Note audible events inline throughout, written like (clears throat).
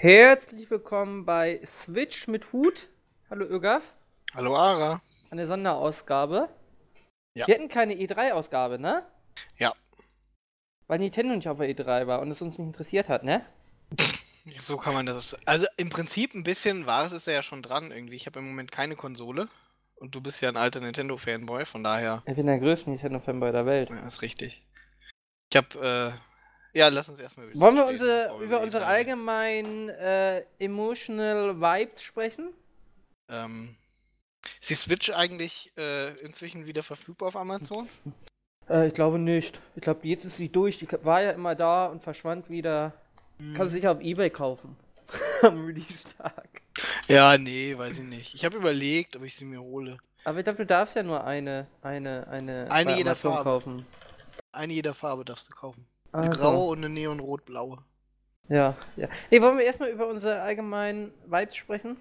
Herzlich willkommen bei Switch mit Hut. Hallo Ögaf. Hallo Ara. Eine Sonderausgabe. Ja. Wir hatten keine E3-Ausgabe, ne? Ja. Weil Nintendo nicht auf der E3 war und es uns nicht interessiert hat, ne? (laughs) So kann man das. Also im Prinzip ein bisschen Wahres ist er ja schon dran irgendwie. Ich habe im Moment keine Konsole. Und du bist ja ein alter Nintendo-Fanboy, von daher. Ich bin der größte Nintendo-Fanboy der Welt. Ja, ist richtig. Ich habe, äh, ja, lass uns erstmal Wollen wir unsere, wir über unsere E3 allgemeinen äh, emotional Vibes sprechen? Ähm, ist die Switch eigentlich äh, inzwischen wieder verfügbar auf Amazon? (laughs) Äh, ich glaube nicht. Ich glaube, jetzt ist sie durch. Die war ja immer da und verschwand wieder. Kannst du sicher auf Ebay kaufen. (laughs) Am Release-Tag. Ja, nee, weiß ich nicht. Ich habe überlegt, ob ich sie mir hole. Aber ich glaube, du darfst ja nur eine, eine, eine, Eine jeder Farbe. kaufen. Eine jeder Farbe darfst du kaufen. Eine Also, graue und eine neonrot-blaue. Ja, ja. Nee, wollen wir erstmal über unsere allgemeinen Vibes sprechen?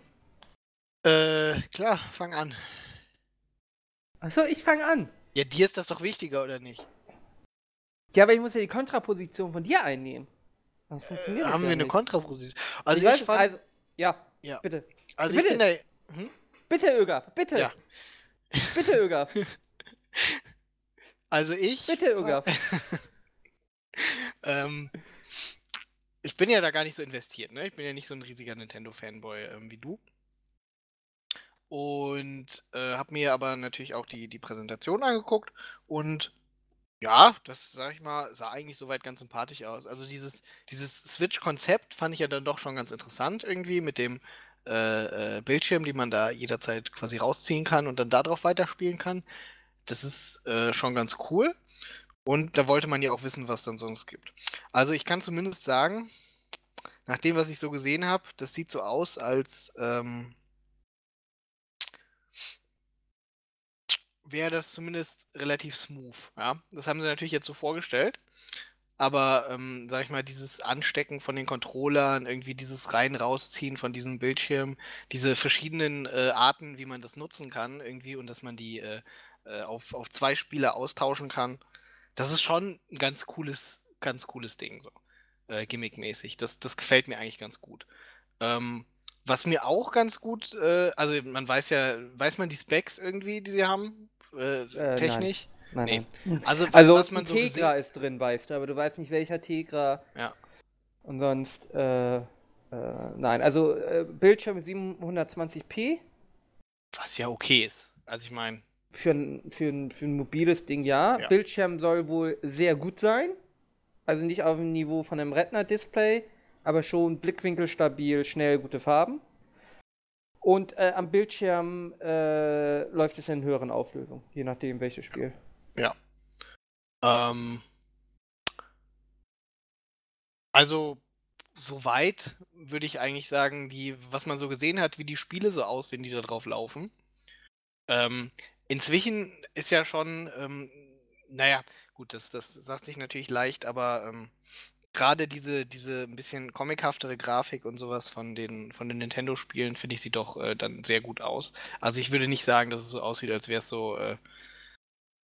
Äh, klar, fang an. Achso, ich fange an. Ja, dir ist das doch wichtiger, oder nicht? Ja, aber ich muss ja die Kontraposition von dir einnehmen. Sonst funktioniert das Haben ja wir eine nicht. Kontraposition? Also ich ich, weiß, fand, also, ja, Ja. bitte. also bitte. ich bin der, hm? Bitte, Ögaf, bitte. Ja. Bitte, Ögaf. (laughs) also ich, Bitte, Ögaf. (laughs) ähm, ich bin ja da gar nicht so investiert, ne? Ich bin ja nicht so ein riesiger Nintendo-Fanboy ähm, wie du. Und äh, habe mir aber natürlich auch die, die Präsentation angeguckt und ja, das sag ich mal, sah eigentlich soweit ganz sympathisch aus. Also dieses, dieses Switch-Konzept fand ich ja dann doch schon ganz interessant irgendwie mit dem äh, äh, Bildschirm, die man da jederzeit quasi rausziehen kann und dann darauf weiterspielen kann. Das ist äh, schon ganz cool. Und da wollte man ja auch wissen, was dann sonst gibt. Also ich kann zumindest sagen, nach dem, was ich so gesehen habe, das sieht so aus, als ähm, wäre das zumindest relativ smooth. Ja? Das haben sie natürlich jetzt so vorgestellt. Aber, ähm, sag ich mal, dieses Anstecken von den Controllern, irgendwie dieses Rein-Rausziehen von diesem Bildschirm, diese verschiedenen äh, Arten, wie man das nutzen kann, irgendwie, und dass man die äh, äh, auf, auf zwei Spieler austauschen kann, das ist schon ein ganz cooles, ganz cooles Ding, so. Äh, gimmickmäßig. Das, das gefällt mir eigentlich ganz gut. Ähm, was mir auch ganz gut, äh, also man weiß ja, weiß man die Specs irgendwie, die sie haben? Äh, nein. technisch? Nein, Nee. nein. Also, (laughs) Also, was man so Tegra ist drin, weißt du, aber du weißt nicht, welcher Tegra. Ja. Und sonst, äh, äh, nein. Also, äh, Bildschirm mit 720p. Was ja okay ist. Also ich meine, Für ein, für, ein, für ein mobiles Ding ja. Ja. Bildschirm soll wohl sehr gut sein. Also nicht auf dem Niveau von einem Retina-Display, aber schon blickwinkelstabil, schnell, gute Farben. Und äh, am Bildschirm äh, läuft es in höheren Auflösungen, je nachdem welches Spiel. ähm, also soweit würde ich eigentlich sagen, die, was man so gesehen hat, wie die Spiele so aussehen, die da drauf laufen. Ähm, inzwischen ist ja schon, ähm, naja, gut, das, das sagt sich natürlich leicht, aber ähm, gerade diese, diese ein bisschen comichaftere Grafik und sowas von den, von den Nintendo-Spielen finde ich sieht doch äh, dann sehr gut aus. Also ich würde nicht sagen, dass es so aussieht, als wäre es so äh,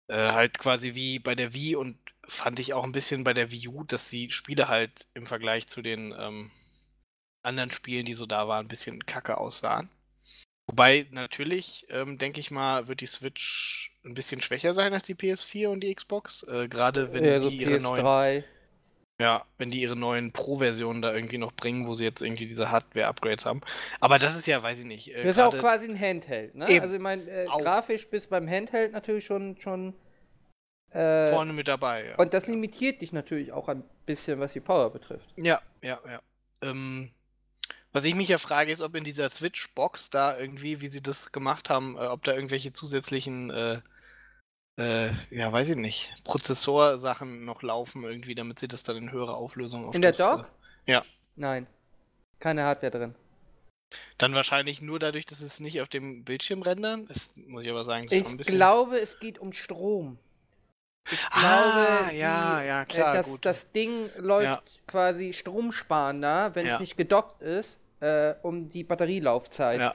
äh, halt quasi wie bei der Wii und fand ich auch ein bisschen bei der Wii U, dass die Spiele halt im Vergleich zu den ähm, anderen Spielen, die so da waren, ein bisschen kacke aussahen. Wobei natürlich, ähm, denke ich mal, wird die Switch ein bisschen schwächer sein als die PS4 und die Xbox. Äh, Gerade wenn Äh, so die ihre neuen, PS3. ja, wenn die ihre neuen Pro-Versionen da irgendwie noch bringen, wo sie jetzt irgendwie diese Hardware-Upgrades haben. Aber das ist ja, weiß ich nicht. Äh, Das ist ja auch quasi ein Handheld, ne? Eben. Also ich meine, äh, grafisch bist du beim Handheld natürlich schon schon äh, vorne mit dabei. Ja. und das limitiert dich natürlich auch ein bisschen, was die Power betrifft. Ja, ja, ja. Ähm, was ich mich ja frage, ist, ob in dieser Switch-Box da irgendwie, wie sie das gemacht haben, äh, ob da irgendwelche zusätzlichen, äh, äh, ja, weiß ich nicht, Prozessorsachen noch laufen irgendwie, damit sie das dann in höhere Auflösung auf In der das, Dock? äh, ja. Nein. Keine Hardware drin. Dann wahrscheinlich nur dadurch, dass es nicht auf dem Bildschirm rendern. Das muss ich aber sagen, das ist schon ein Ich bisschen. glaube, es geht um Strom. Ich Ah, glaube, ja, die- ja, klar, äh, das, gut. das Ding läuft Ja. quasi stromsparender, wenn Ja. es nicht gedockt ist, äh, um die Batterielaufzeit Ja.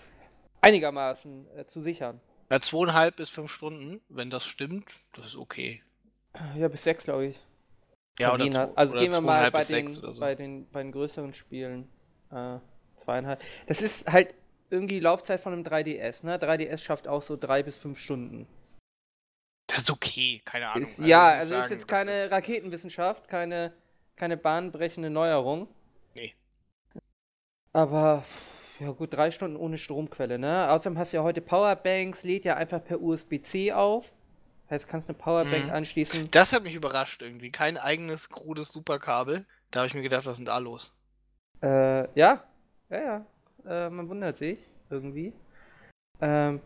einigermaßen äh, zu sichern. Ja, zweieinhalb bis fünf Stunden, wenn das stimmt, das ist okay. Ja, bis sechs, glaube ich. Ja, Also oder, zwei, also oder gehen wir mal bei den, so. bei, den, bei den größeren Spielen. Äh, zweieinhalb. Das ist halt irgendwie die Laufzeit von einem 3DS, ne? 3DS schafft auch so drei bis fünf Stunden. Das ist okay, keine Ahnung. Ist, ja, ich muss also sagen, ist jetzt keine Raketenwissenschaft, keine, keine bahnbrechende Neuerung. Aber, ja gut, drei Stunden ohne Stromquelle, ne? Außerdem hast du ja heute Powerbanks, lädt ja einfach per USB-C auf. Heißt, kannst eine Powerbank Mhm. anschließen. Das hat mich überrascht irgendwie. Kein eigenes krudes Superkabel. Da habe ich mir gedacht, was ist denn da los? Äh, ja, ja, ja. Äh, man wundert sich irgendwie. Ähm,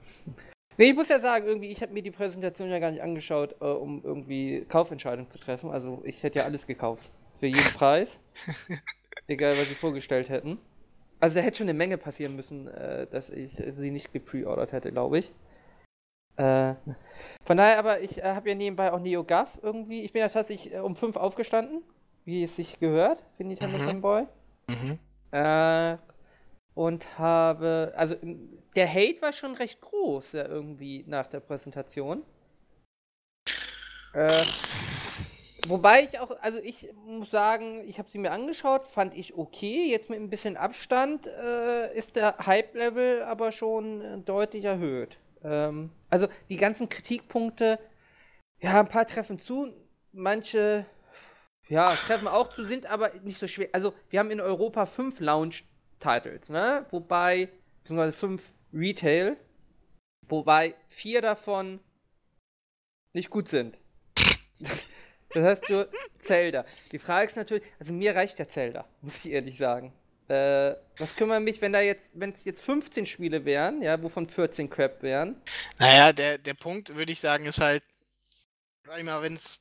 nee, ich muss ja sagen, irgendwie, ich habe mir die Präsentation ja gar nicht angeschaut, äh, um irgendwie Kaufentscheidungen zu treffen. Also ich hätte ja alles gekauft. Für jeden (laughs) Preis. Egal, was sie vorgestellt hätten. Also da hätte schon eine Menge passieren müssen, äh, dass ich sie nicht gepreordert hätte, glaube ich. Äh, von daher, aber ich äh, habe ja nebenbei auch NeoGAF irgendwie. Ich bin ja tatsächlich äh, um 5 aufgestanden, wie es sich gehört, für Nintendo Mhm. Fanboy. Mhm. Äh, und habe, also der Hate war schon recht groß, ja, irgendwie nach der Präsentation. Äh, wobei ich auch, also ich muss sagen, ich habe sie mir angeschaut, fand ich okay. Jetzt mit ein bisschen Abstand äh, ist der Hype-Level aber schon äh, deutlich erhöht. Ähm, also die ganzen Kritikpunkte, ja, ein paar treffen zu, manche ja, treffen auch zu, sind aber nicht so schwer. Also, wir haben in Europa fünf Launch-Titles, ne? Wobei, beziehungsweise fünf Retail, wobei vier davon nicht gut sind. (laughs) das heißt nur Zelda. Die Frage ist natürlich, also mir reicht ja Zelda, (laughs) muss ich ehrlich sagen. Äh, was kümmert mich, wenn da jetzt, wenn es jetzt 15 Spiele wären, ja, wovon 14 Crap wären? Naja, der, der Punkt, würde ich sagen, ist halt, sag ich mal, wenn es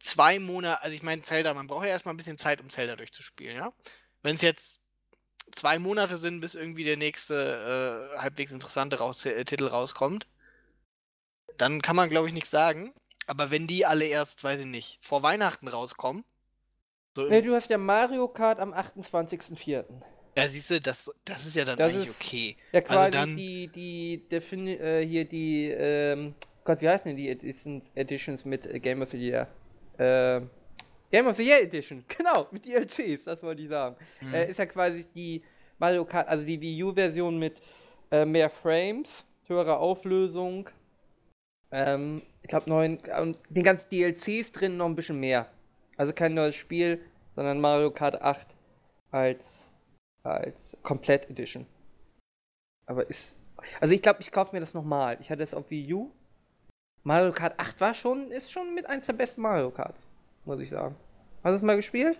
zwei Monate, also ich meine, Zelda, man braucht ja erstmal ein bisschen Zeit, um Zelda durchzuspielen, ja? Wenn es jetzt zwei Monate sind, bis irgendwie der nächste äh, halbwegs interessante raus äh, Titel rauskommt, dann kann man, glaube ich, nichts sagen. Aber wenn die alle erst, weiß ich nicht, vor Weihnachten rauskommen, so im, Ne, du hast ja Mario Kart am 28.04. ja, siehst du, das, das ist ja dann Das eigentlich ist- okay. Ja, Also quasi dann- die, die, Defini äh, hier die, ähm, Gott, wie heißen denn die Edition, Editions mit äh, Game of the Year? Ähm, Game of the Year Edition, (laughs) genau, mit DLCs, das wollte ich sagen. Mhm. Äh, ist ja quasi die Mario Kart, also die Wii U-Version mit äh, mehr Frames, höherer Auflösung. Ähm, ich glaube, neun, und den ganzen DLCs drin noch ein bisschen mehr. Also kein neues Spiel, sondern Mario Kart 8 als, als Komplett Edition. Aber ist. Also ich glaube, ich kaufe mir das nochmal. Ich hatte es auf Wii U. Mario Kart 8 war schon, ist schon mit eins der besten Mario Kart, muss ich sagen. Hast du es mal gespielt?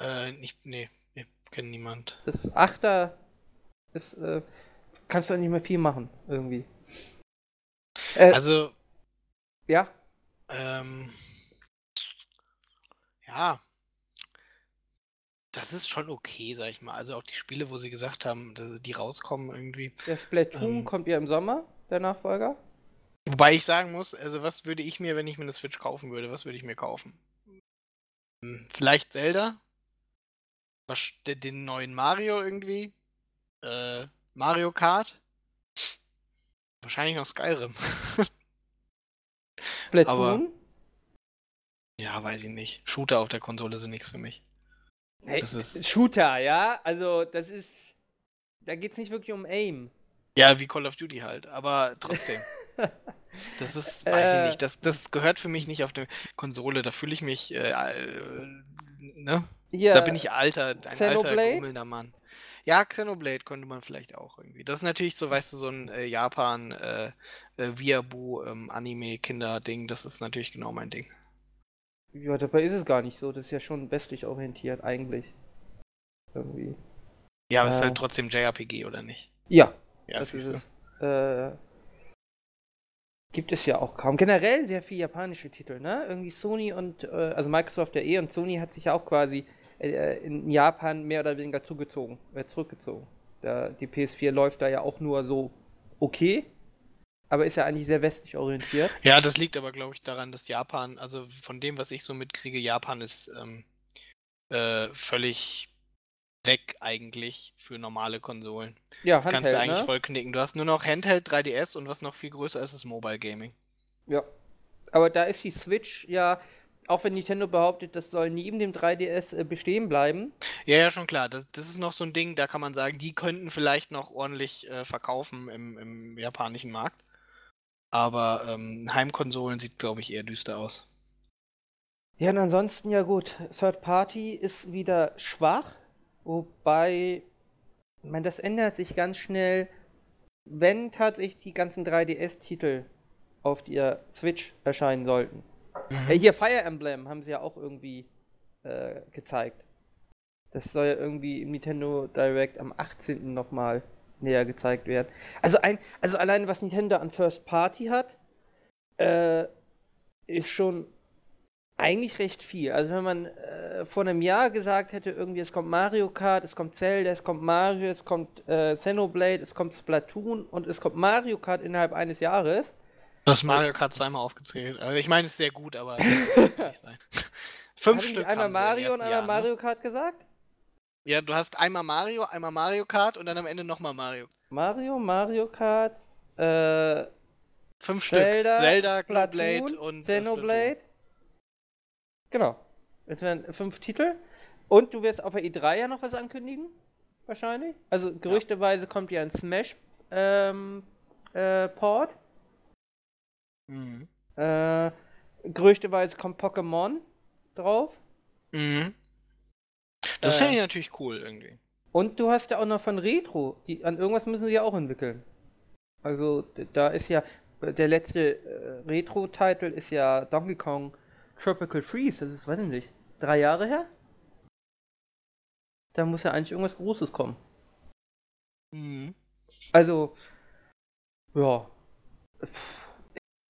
Äh, nicht, nee, ich kenne niemand. Das 8er ist, äh, kannst du nicht mehr viel machen, irgendwie. Äh, Also, ja, Ähm, ja, das ist schon okay, sag ich mal. Also auch die Spiele, wo sie gesagt haben, dass die rauskommen irgendwie. der Splatoon Ähm. kommt ja im Sommer, der Nachfolger. Wobei ich sagen muss, also was würde ich mir, wenn ich mir eine Switch kaufen würde, was würde ich mir kaufen? Hm, Vielleicht Zelda? Was, den, den neuen Mario irgendwie? Äh, Mario Kart? Wahrscheinlich noch Skyrim. (laughs) Splatoon. ja, weiß ich nicht. Shooter auf der Konsole sind nichts für mich. Hey, das ist- Shooter, ja? Also, das ist. Da geht's nicht wirklich um Aim. Ja, wie Call of Duty halt, aber trotzdem. (laughs) Das ist, weiß Äh. ich nicht, das, das gehört für mich nicht auf der Konsole. Da fühle ich mich, äh, äh, ne? Hier, Da bin ich alter, ein alter, grummelnder Mann. Ja, Xenoblade könnte man vielleicht auch irgendwie. Das ist natürlich so, weißt du, so ein äh, Japan, äh, äh, Viabu, ähm, Anime-Kinder-Ding. Das ist natürlich genau mein Ding. Ja, dabei ist es gar nicht so. Das ist ja schon westlich orientiert, eigentlich. Irgendwie. Ja, aber es ist Äh. halt trotzdem JRPG, oder nicht? Ja, Ja, das ist siehst du. es. Äh, gibt es ja auch kaum. Generell sehr viel japanische Titel, ne? Irgendwie Sony und, äh, also Microsoft ja eh und Sony hat sich ja auch quasi äh, in Japan mehr oder weniger zugezogen, äh, zurückgezogen. Da, die PS4 läuft da ja auch nur so okay, aber ist ja eigentlich sehr westlich orientiert. Ja, das liegt aber, glaube ich, daran, dass Japan, also von dem, was ich so mitkriege, Japan ist ähm, äh, völlig weg eigentlich für normale Konsolen. Ja, Das kannst du Handheld, eigentlich ne? voll knicken. Du hast nur noch Handheld 3DS und was noch viel größer ist, ist Mobile Gaming. Ja. Aber da ist die Switch ja auch wenn Nintendo behauptet, das soll neben dem 3DS äh, bestehen bleiben. Ja, ja, schon klar. Das, das ist noch so ein Ding, da kann man sagen, die könnten vielleicht noch ordentlich äh, verkaufen im, im japanischen Markt. Aber ähm, Heimkonsolen sieht, glaube ich, eher düster aus. Ja, und ansonsten, ja gut, Third Party ist wieder schwach, wobei, ich meine, das ändert sich ganz schnell, wenn tatsächlich die ganzen 3DS-Titel auf der Switch erscheinen sollten. Mhm. Äh, hier Fire Emblem haben sie ja auch irgendwie äh, gezeigt. Das soll ja irgendwie im Nintendo Direct am 18. nochmal näher gezeigt werden. Also ein, also allein was Nintendo an First Party hat, äh, ist schon eigentlich recht viel. Also wenn man äh, vor einem Jahr gesagt hätte, irgendwie es kommt Mario Kart, es kommt Zelda, es kommt Mario, es kommt äh, Xenoblade, es kommt Splatoon und es kommt Mario Kart innerhalb eines Jahres. Du hast Mario Kart zweimal aufgezählt. Also ich meine, es ist sehr gut, aber (laughs) das nicht sein. Fünf Haben Stück. Einmal Mario und einmal Jahr, ne? Mario Kart gesagt? Ja, du hast einmal Mario, einmal Mario Kart und dann am Ende nochmal Mario. Mario, Mario Kart, äh, Fünf Zelda, Stück. Zelda, Xenoblade und äh, Xenoblade. Genau. Jetzt werden fünf Titel. Und du wirst auf der E3 ja noch was ankündigen? Wahrscheinlich. Also gerüchteweise kommt ja ein Smash ähm, äh, Port. Splatoon. Äh, gerüchteweise kommt Pokémon drauf. Mhm. Mhm. Das Äh. fände ich natürlich cool irgendwie. Und du hast ja auch noch von Retro. Die, an irgendwas müssen sie ja auch entwickeln. Also, da ist ja. Der letzte äh, Retro-Titel ist ja Donkey Kong Tropical Freeze. Das ist, weiß ich nicht, drei Jahre her? Da muss ja eigentlich irgendwas Großes kommen. Mhm. Also, ja.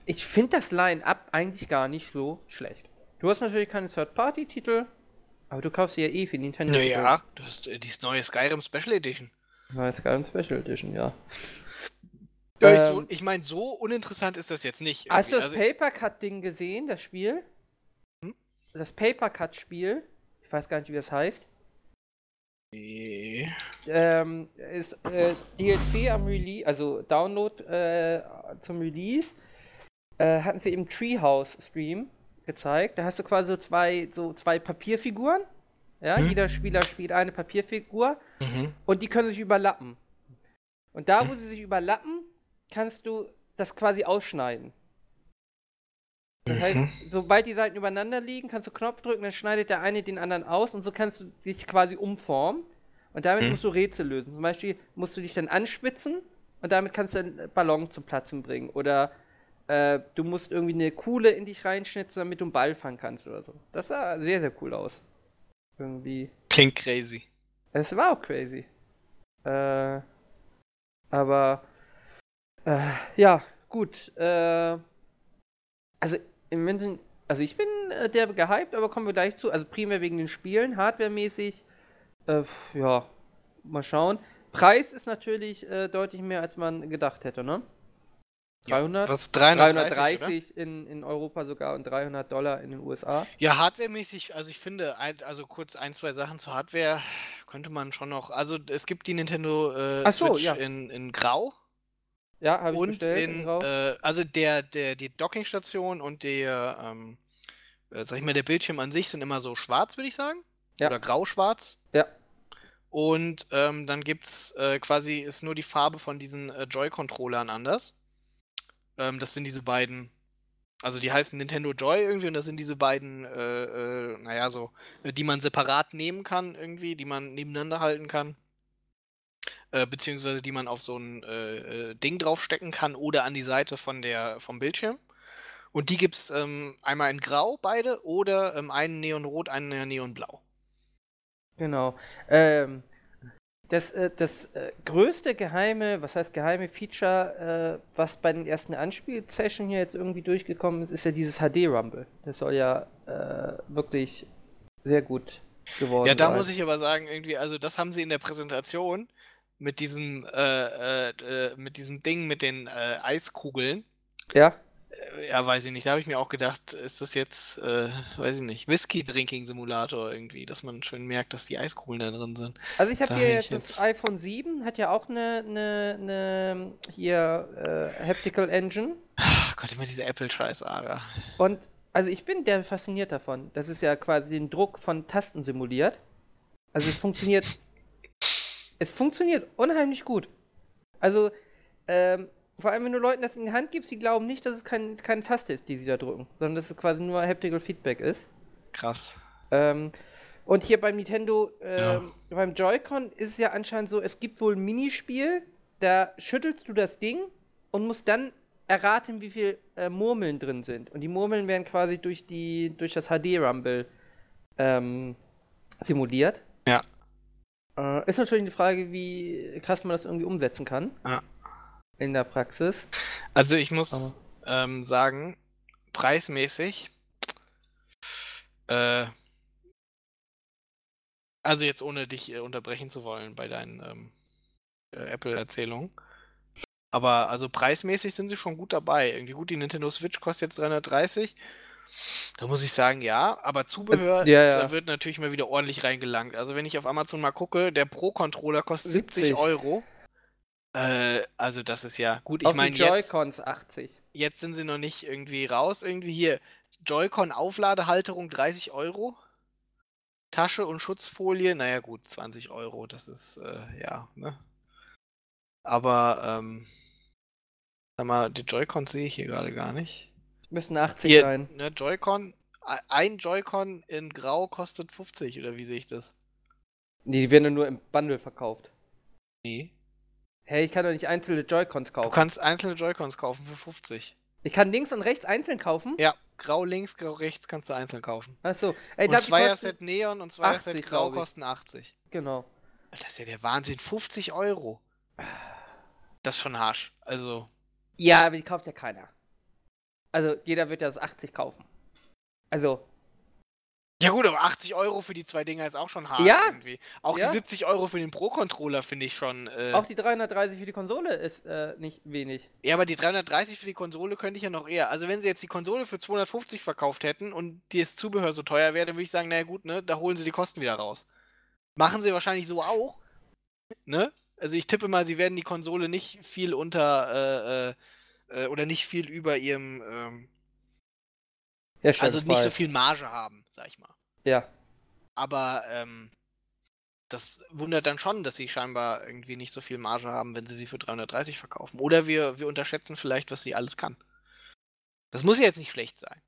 Ich finde das Line-Up eigentlich gar nicht so schlecht. Du hast natürlich keine Third-Party-Titel, aber du kaufst sie ja eh für Nintendo. Naja, du hast äh, dieses neue Skyrim Special Edition. Neues Skyrim Special Edition, ja. Ja, ich Ähm, so, ich meine, so uninteressant ist das jetzt nicht. Hast du das Also, Paper Cut Ding gesehen, das Spiel? Hm? Das Paper Cut Spiel, ich weiß gar nicht, wie das heißt, nee. ähm, ist äh, DLC am Release, also Download äh, zum Release, äh, hatten sie im Treehouse Stream gezeigt. Da hast du quasi so zwei, so zwei Papierfiguren. Ja, Hm? jeder Spieler spielt eine Papierfigur Mhm. und die können sich überlappen. Und da, wo sie sich überlappen, kannst du das quasi ausschneiden. Das heißt, Mhm. sobald die Seiten übereinander liegen, kannst du Knopf drücken, dann schneidet der eine den anderen aus und so kannst du dich quasi umformen. Und damit Mhm. musst du Rätsel lösen. Zum Beispiel musst du dich dann anspitzen und damit kannst du einen Ballon zum Platzen bringen. Oder äh, du musst irgendwie eine Kuhle in dich reinschnitzen, damit du einen Ball fangen kannst oder so. Das sah sehr, sehr cool aus. Irgendwie. Klingt crazy. Es war auch crazy. Äh, aber äh, ja, gut. Äh, also im Moment, also ich bin äh, der gehypt, aber kommen wir gleich zu. Also primär wegen den Spielen, hardwaremäßig. Äh, ja, mal schauen. Preis ist natürlich äh, deutlich mehr, als man gedacht hätte, ne? 300? Was 330, 330 in, in Europa sogar und 300 Dollar in den USA. Ja, hardwaremäßig, also ich finde, ein, also kurz ein, zwei Sachen zur Hardware könnte man schon noch. Also es gibt die Nintendo äh, so, Switch ja. in, in Grau Ja, habe ich und bestellt. in, Grau. äh, also der, der, die Dockingstation und der, ähm, äh, sag ich mal, der Bildschirm an sich sind immer so schwarz, würde ich sagen. Ja. Oder grau-schwarz. Ja. Und ähm, dann gibt's äh, quasi, ist nur die Farbe von diesen äh, Joy-Controllern anders. Ähm, das sind diese beiden, also die heißen Nintendo Joy irgendwie und das sind diese beiden, äh, äh, naja, so, äh, die man separat nehmen kann irgendwie, die man nebeneinander halten kann. Äh, beziehungsweise die man auf so ein äh, äh, Ding draufstecken kann oder an die Seite von der, vom Bildschirm. Und die gibt's ähm, einmal in Grau, beide, oder ähm, einen Neonrot, einen Neonblau. Genau. Ähm, das äh, das äh, größte geheime, was heißt geheime Feature, äh, was bei den ersten Anspiel-Session hier jetzt irgendwie durchgekommen ist, ist ja dieses HD-Rumble. Das soll ja äh, wirklich sehr gut geworden Ja, da sein. muss ich aber sagen, irgendwie, also das haben sie in der Präsentation mit diesem, äh, äh, mit diesem Ding mit den äh, Eiskugeln. Ja, ja, weiß ich nicht. Da habe ich mir auch gedacht, ist das jetzt, äh, weiß ich nicht, Whisky-Drinking-Simulator irgendwie, dass man schön merkt, dass die Eiskugeln da drin sind. also ich habe hier jetzt das iPhone 7, hat ja auch eine, eine, eine hier äh, Haptical Engine. Ach Gott, immer diese Apple-Scheiß, Ara. Und Also ich bin der fasziniert davon. Das ist ja quasi den Druck von Tasten simuliert. Also es funktioniert. es funktioniert unheimlich gut. Also, ähm, vor allem wenn du Leuten das in die Hand gibst, die glauben nicht, dass es kein, keine Taste ist, die sie da drücken, sondern dass es quasi nur Haptical Feedback ist. Krass. Ähm, und hier beim Nintendo, ähm, ja. beim Joy-Con ist es ja anscheinend so, es gibt wohl ein Minispiel, da schüttelst du das Ding und musst dann erraten, wie viel äh, Murmeln drin sind. Und die Murmeln werden quasi durch die durch das HD-Rumble ähm, simuliert. Ja. Äh, ist natürlich die Frage, wie krass man das irgendwie umsetzen kann. Ja. In der Praxis. Also ich muss ähm, sagen, preismäßig, äh, also jetzt ohne dich äh, unterbrechen zu wollen bei deinen ähm, äh, Apple-Erzählungen. Aber also preismäßig sind sie schon gut dabei. Irgendwie gut, die Nintendo Switch kostet jetzt 330. Da muss ich sagen, ja, aber Zubehör, ja, ja. da wird natürlich mal wieder ordentlich reingelangt. Also wenn ich auf Amazon mal gucke, der Pro-Controller kostet 70, 70 Euro. Äh, also das ist ja gut. Ich meine jetzt. Joy-Cons 80. Jetzt sind sie noch nicht irgendwie raus. Irgendwie hier Joy-Con Aufladehalterung 30 Euro. Tasche und Schutzfolie, naja gut, 20 Euro, das ist, äh, ja, ne? Aber, ähm, sag mal, die Joy-Cons sehe ich hier gerade gar nicht. Müssen 80 hier, sein. Ne, Joy-Con, ein Joy-Con in Grau kostet 50, oder wie sehe ich das? Nee, die werden nur im Bundle verkauft. Nee. Hey, ich kann doch nicht einzelne Joy-Cons kaufen. Du kannst einzelne Joy-Cons kaufen für 50. Ich kann links und rechts einzeln kaufen? Ja, grau links, grau rechts kannst du einzeln kaufen. Achso. Ey, und Zweier-Set Neon und Zweier-Set Grau kosten 80. Genau. Das ist ja der Wahnsinn. 50 Euro. Das ist schon harsch. Also. Ja, aber die kauft ja keiner. Also, jeder wird ja das 80 kaufen. Also, ja gut, aber 80 Euro für die zwei Dinger ist auch schon hart ja. irgendwie. Auch ja. die 70 Euro für den Pro-Controller finde ich schon. Äh auch die 330 für die Konsole ist äh, nicht wenig. Ja, aber die 330 für die Konsole könnte ich ja noch eher. Also wenn sie jetzt die Konsole für 250 verkauft hätten und das Zubehör so teuer wäre, dann würde ich sagen, naja gut, ne, da holen sie die Kosten wieder raus. Machen sie wahrscheinlich so auch. Ne? Also ich tippe mal, sie werden die Konsole nicht viel unter äh, äh, äh oder nicht viel über ihrem ähm, also nicht so viel Marge haben, sag ich mal. Ja. Aber ähm, das wundert dann schon, dass sie scheinbar irgendwie nicht so viel Marge haben, wenn sie sie für 330 verkaufen. Oder wir, wir unterschätzen vielleicht, was sie alles kann. Das muss ja jetzt nicht schlecht sein.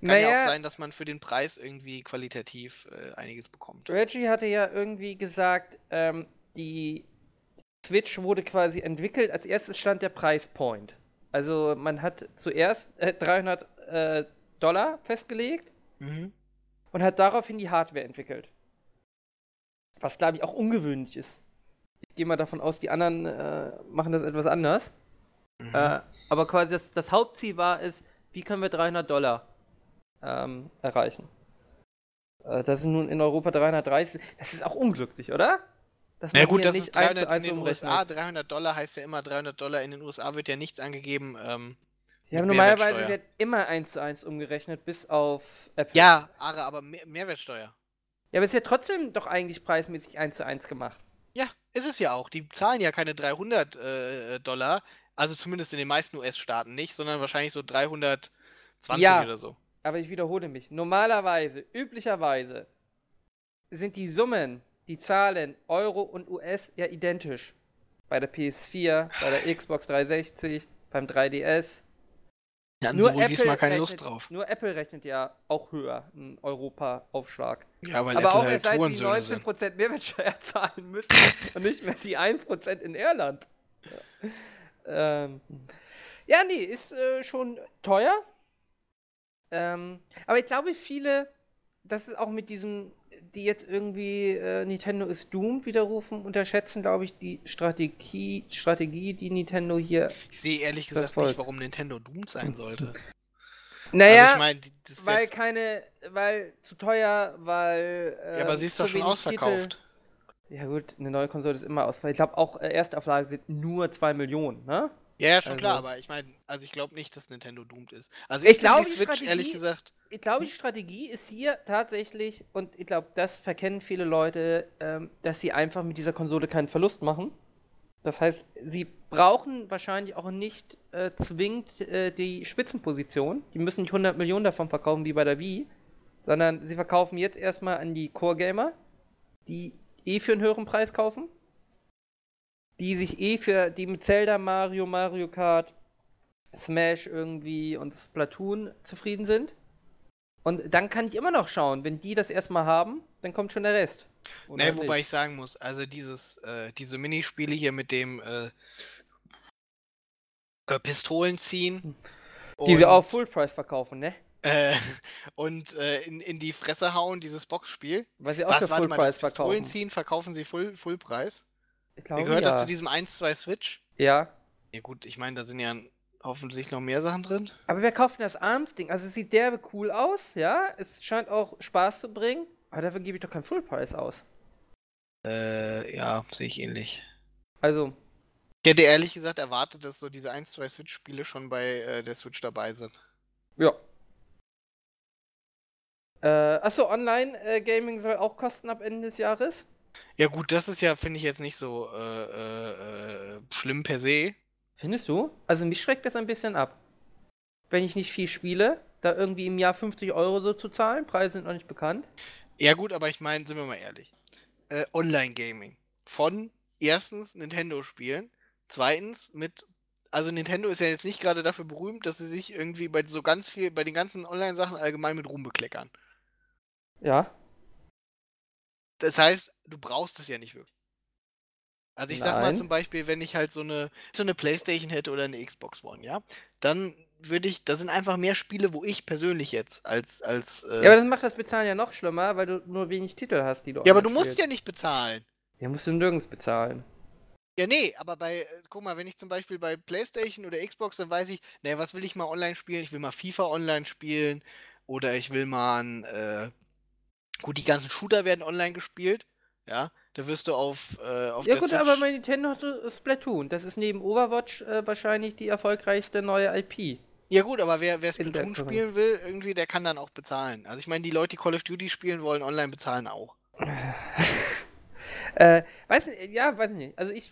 Kann naja, ja auch sein, dass man für den Preis irgendwie qualitativ äh, einiges bekommt. Reggie hatte ja irgendwie gesagt, ähm, die Switch wurde quasi entwickelt. Als erstes stand der Preispoint. Also man hat zuerst äh, 300 äh, Dollar festgelegt mhm. Und hat daraufhin die Hardware entwickelt. Was, glaube ich, auch ungewöhnlich ist. Ich gehe mal davon aus, die anderen äh, machen das etwas anders. Mhm. Äh, aber quasi das, das, Hauptziel war es, wie können wir 300 Dollar ähm, erreichen. Äh, das sind nun in Europa 330. Das ist auch unglücklich, oder? Dass man ja gut, das ist 300 in den USA. 300 Dollar heißt ja immer 300 Dollar. In den USA wird ja nichts angegeben. Ähm, ja, aber normalerweise wird immer 1 zu 1 umgerechnet, bis auf Apple. Ja, aber Mehr Mehrwertsteuer. Ja, aber es ist ja trotzdem doch eigentlich preismäßig 1 zu 1 gemacht. Ja, ist es ja auch. Die zahlen ja keine 300 äh, Dollar, also zumindest in den meisten US-Staaten nicht, sondern wahrscheinlich so 320 ja, oder so. aber ich wiederhole mich. Normalerweise, üblicherweise, sind die Summen, die Zahlen Euro und US ja identisch. Bei der PS4, bei der Xbox 360, beim 3DS. Ja, hatten nur sie wohl Apple diesmal keine Lust drauf. Nur Apple rechnet ja auch höher, einen Europa-Aufschlag. Ja, weil Aber Apple auch halt erst seit sie 19% sind. Mehrwertsteuer (laughs) zahlen müssen und nicht mehr die 1% in Irland. Ja, ähm, ja nee, ist äh, schon teuer. Ähm, aber ich glaube, viele, das ist auch mit diesem die jetzt irgendwie äh, Nintendo ist doomed widerrufen, unterschätzen, glaube ich, die Strategie, Strategie, die Nintendo hier. Ich sehe ehrlich gesagt verfolgt. nicht, warum Nintendo doomed sein sollte. Naja, also ich mein, weil keine, weil zu teuer, weil. Äh, ja, aber sie ist doch schon ausverkauft. Titel. Ja, gut, eine neue Konsole ist immer ausverkauft. Ich glaube, auch äh, Erstauflage sind nur 2 Millionen, ne? Ja, ja, schon also, klar, aber ich meine, also ich glaube nicht, dass Nintendo doomed ist. Also ich, ich glaube, die Switch, ehrlich gesagt. Ich glaube, die Strategie ist hier tatsächlich, und ich glaube, das verkennen viele Leute, ähm, dass sie einfach mit dieser Konsole keinen Verlust machen. Das heißt, sie brauchen wahrscheinlich auch nicht äh, zwingend äh, die Spitzenposition. Die müssen nicht 100 Millionen davon verkaufen wie bei der Wii, sondern sie verkaufen jetzt erstmal an die Core-Gamer, die eh für einen höheren Preis kaufen, die sich eh für die mit Zelda, Mario, Mario Kart, Smash irgendwie und Splatoon zufrieden sind. Und dann kann ich immer noch schauen, wenn die das erstmal haben, dann kommt schon der Rest. Oder nee, wobei ich sagen muss, also dieses, äh, diese Minispiele hier mit dem äh, äh, Pistolen ziehen. Die sie auch Full Price verkaufen, ne? Äh, (laughs) und äh, in, in die Fresse hauen, dieses Boxspiel. Weil sie auch Was, für Full mal, Price verkaufen. Pistolen ziehen, verkaufen sie Full, Full Preis? Ich glaube, Gehört ja. das zu diesem 1-2 Switch? Ja. Ja gut, ich meine, da sind ja hoffentlich noch mehr Sachen drin. Aber wer kauft denn das Arms-Ding? Also es sieht derbe cool aus, ja. Es scheint auch Spaß zu bringen. Aber dafür gebe ich doch keinen Full Price aus. Äh, ja, sehe ich ähnlich. Also. Ich hätte ehrlich gesagt erwartet, dass so diese 1, 2 Switch-Spiele schon bei äh, der Switch dabei sind. Ja. Äh, achso, Online-Gaming soll auch kosten ab Ende des Jahres? Ja, gut, das ist ja, finde ich, jetzt nicht so äh, äh, äh, schlimm per se. Findest du? Also mich schreckt das ein bisschen ab. Wenn ich nicht viel spiele, da irgendwie im Jahr 50 Euro so zu zahlen, Preise sind noch nicht bekannt. Ja gut, aber ich meine, sind wir mal ehrlich. Äh, Online-Gaming. Von erstens Nintendo-Spielen, zweitens mit also Nintendo ist ja jetzt nicht gerade dafür berühmt, dass sie sich irgendwie bei so ganz viel, bei den ganzen Online-Sachen allgemein mit Ruhm bekleckern. Ja. Das heißt, du brauchst es ja nicht wirklich. Also ich Nein. sag mal zum Beispiel, wenn ich halt so eine, so eine Playstation hätte oder eine Xbox One, ja, dann würde ich, da sind einfach mehr Spiele, wo ich persönlich jetzt als, als äh Ja, aber das macht das Bezahlen ja noch schlimmer, weil du nur wenig Titel hast, die du Ja, aber du musst ja nicht bezahlen. Ja, musst du nirgends bezahlen. Ja, nee, aber bei, äh, guck mal, wenn ich zum Beispiel bei Playstation oder Xbox, dann weiß ich, nee, was will ich mal online spielen? Ich will mal FIFA online spielen oder ich will mal ein, äh, gut, die ganzen Shooter werden online gespielt, ja, da wirst du auf, äh, auf Ja gut, Switch aber bei Nintendo hast du Splatoon. Das ist neben Overwatch äh, wahrscheinlich die erfolgreichste neue IP. Ja gut, aber wer, wer Splatoon spielen will, irgendwie, der kann dann auch bezahlen. Also ich meine, die Leute, die Call of Duty spielen wollen, online bezahlen auch. (laughs) äh, weiß nicht, ja, weiß nicht. Also ich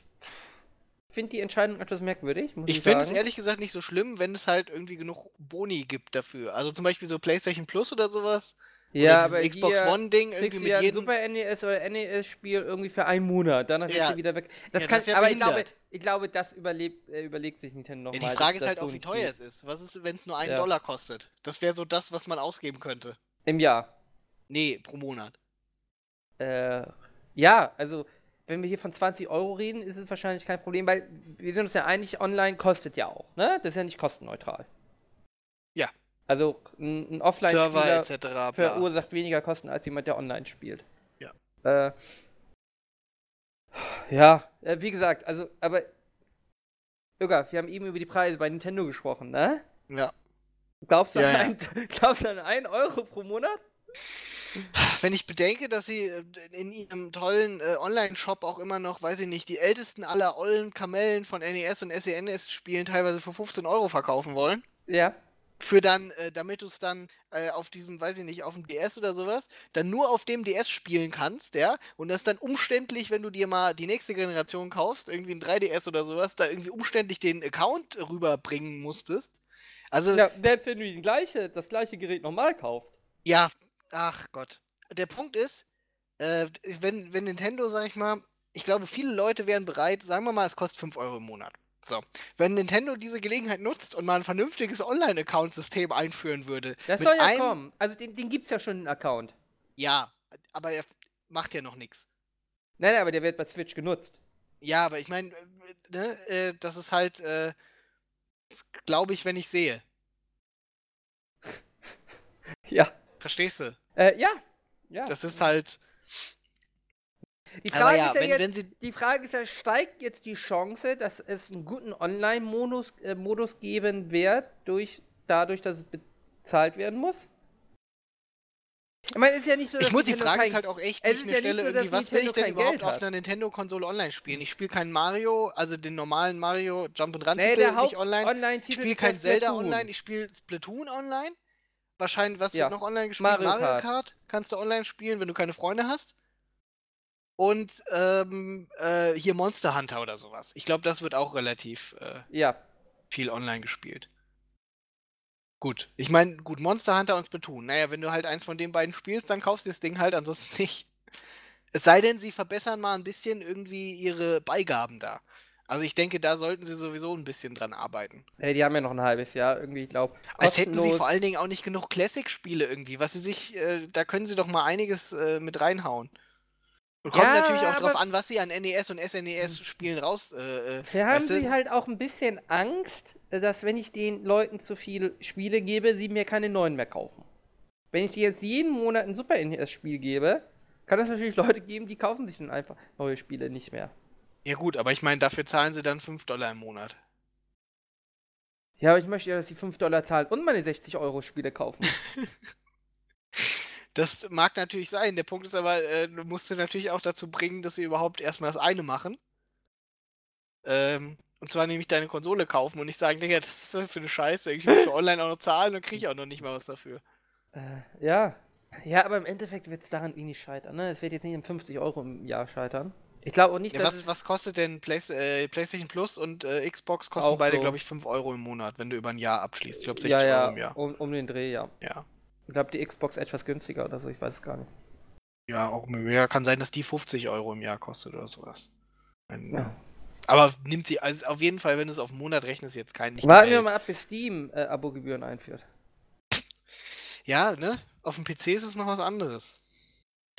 finde die Entscheidung etwas merkwürdig. ich, ich finde es ehrlich gesagt nicht so schlimm, wenn es halt irgendwie genug Boni gibt dafür. Also zum Beispiel so PlayStation Plus oder sowas. Ja, aber Xbox One-Ding irgendwie mit jedem. Super NES oder NES-Spiel irgendwie für einen Monat, danach ja. ist wieder weg. Das ja, kann, das ja aber ich glaube, ich glaube, das überlebt, äh, überlegt sich Nintendo nochmal. Ja, die Frage ist halt auch, wie teuer es ist. Was ist, wenn es nur einen ja. Dollar kostet? Das wäre so das, was man ausgeben könnte. Im Jahr? Nee, pro Monat. Äh, ja, also, wenn wir hier von 20 Euro reden, ist es wahrscheinlich kein Problem, weil wir sind uns ja einig, online kostet ja auch, ne? Das ist ja nicht kostenneutral. Also ein, ein Offline-Spieler verursacht weniger Kosten als jemand, der online spielt. Ja. Äh, ja, äh, wie gesagt, also, aber Irga, wir haben eben über die Preise bei Nintendo gesprochen, ne? Ja. Glaubst du, ja, an, ja. (laughs) glaubst du an 1 Euro pro Monat? Wenn ich bedenke, dass sie äh, in ihrem tollen äh, Online-Shop auch immer noch, weiß ich nicht, die ältesten aller ollen Kamellen von NES und SENS-Spielen teilweise für 15 Euro verkaufen wollen. Ja für dann, äh, damit du es dann äh, auf diesem, weiß ich nicht, auf dem DS oder sowas, dann nur auf dem DS spielen kannst, ja, und das dann umständlich, wenn du dir mal die nächste Generation kaufst, irgendwie ein 3DS oder sowas, da irgendwie umständlich den Account rüberbringen musstest. Also. Ja, selbst wenn du gleiche, das gleiche Gerät nochmal kaufst. Ja, ach Gott. Der Punkt ist, äh, wenn, wenn Nintendo, sag ich mal, ich glaube, viele Leute wären bereit, sagen wir mal, es kostet 5 Euro im Monat. So, wenn Nintendo diese Gelegenheit nutzt und mal ein vernünftiges Online-Account-System einführen würde. Das soll ja einem... kommen. Also den, den gibt's ja schon einen Account. Ja, aber er macht ja noch nichts. Nein, nein, aber der wird bei Switch genutzt. Ja, aber ich meine, äh, ne, äh, das ist halt, äh, glaube ich, wenn ich sehe. (laughs) ja. Verstehst du? Äh, ja. ja. Das ist halt. Die Frage, ja, ist ja wenn, jetzt, wenn sie... die Frage ist ja, steigt jetzt die Chance, dass es einen guten Online-Modus äh, Modus geben wird, durch, dadurch, dass es bezahlt werden muss? Ich meine, ist ja nicht so, dass Ich muss die Frage ist halt auch echt, ich mir ja stelle, so, irgendwie, was will ich denn überhaupt auf einer Nintendo-Konsole online spielen? Ich spiele keinen Mario, also den normalen Mario Jump and Run nee, Titel nicht online. online ich spiele kein Zelda online, ich spiele Splatoon online. Wahrscheinlich, was ja. wird noch online gespielt? Mario, Mario Kart. Kart kannst du online spielen, wenn du keine Freunde hast. Und ähm, äh, hier Monster Hunter oder sowas. Ich glaube, das wird auch relativ äh, Ja. viel online gespielt. Gut, ich meine, gut, Monster Hunter und Splatoon. Naja, wenn du halt eins von den beiden spielst, dann kaufst du das Ding halt, ansonsten (laughs) nicht. Es sei denn, sie verbessern mal ein bisschen irgendwie ihre Beigaben da. Also ich denke, da sollten sie sowieso ein bisschen dran arbeiten. Ey, die haben ja noch ein halbes Jahr irgendwie, ich glaube. Als hätten sie vor allen Dingen auch nicht genug Classic-Spiele irgendwie, was sie sich, äh, da können sie doch mal einiges äh, mit reinhauen. Und kommt Ja, natürlich auch drauf an, was sie an NES und SNES-Spielen raus. Äh, äh, Da haben weißt du? sie halt auch ein bisschen Angst, dass wenn ich den Leuten zu viele Spiele gebe, sie mir keine neuen mehr kaufen. Wenn ich dir jetzt jeden Monat ein Super NES-Spiel gebe, kann es natürlich Leute geben, die kaufen sich dann einfach neue Spiele nicht mehr. Ja gut, aber ich meine, dafür zahlen sie dann 5 Dollar im Monat. Ja, aber ich möchte ja, dass sie 5 Dollar zahlen und meine 60 Euro Spiele kaufen. (laughs) Das mag natürlich sein. Der Punkt ist aber, äh, du musst sie natürlich auch dazu bringen, dass sie überhaupt erstmal das eine machen. Ähm, und zwar nämlich deine Konsole kaufen und nicht sagen, Digga, das ist für eine Scheiße. Ich muss für online auch noch zahlen und kriege ich auch noch nicht mal was dafür. äh, ja. Ja, aber im Endeffekt wird es daran eh nicht scheitern, ne? Es wird jetzt nicht um 50 Euro im Jahr scheitern. Ich glaube auch nicht, Ja, dass was, was kostet denn Play äh, PlayStation Plus und äh, Xbox kosten beide, so. glaube ich, 5 Euro im Monat, wenn du über ein Jahr abschließt. Ich glaube, 60 ja, ja, Euro im Jahr. Um, um den Dreh, ja. Ja. Ich glaube, die Xbox etwas günstiger oder so, ich weiß es gar nicht. Ja, auch ja, kann sein, dass die 50 Euro im Jahr kostet oder sowas. Ein, Ja. Aber nimmt sie, also auf jeden Fall, wenn du es auf einen Monat rechnest, jetzt kein nicht die Warten wir mal ab, bis Steam äh, Abogebühren einführt. Ja, ne? Auf dem PC ist es noch was anderes.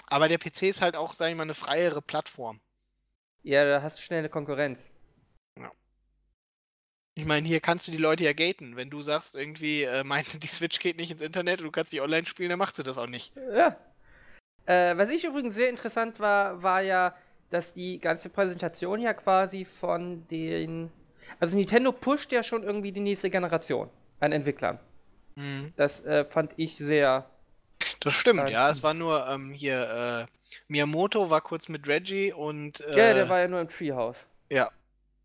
Aber der PC ist halt auch, sag ich mal, eine freiere Plattform. Ja, da hast du schnell eine Konkurrenz. Ich meine, hier kannst du die Leute ja gaten. Wenn du sagst, irgendwie, äh, mein, (laughs) die Switch geht nicht ins Internet und du kannst nicht online spielen, dann macht sie das auch nicht. Ja. Äh, was ich übrigens sehr interessant war, war ja, dass die ganze Präsentation ja quasi von den. Also Nintendo pusht ja schon irgendwie die nächste Generation an Entwicklern. Mhm. Das äh, fand ich sehr. Das stimmt, ja. Es war nur ähm, hier, äh, Miyamoto war kurz mit Reggie und. Äh, Ja, der war ja nur im Treehouse. Ja.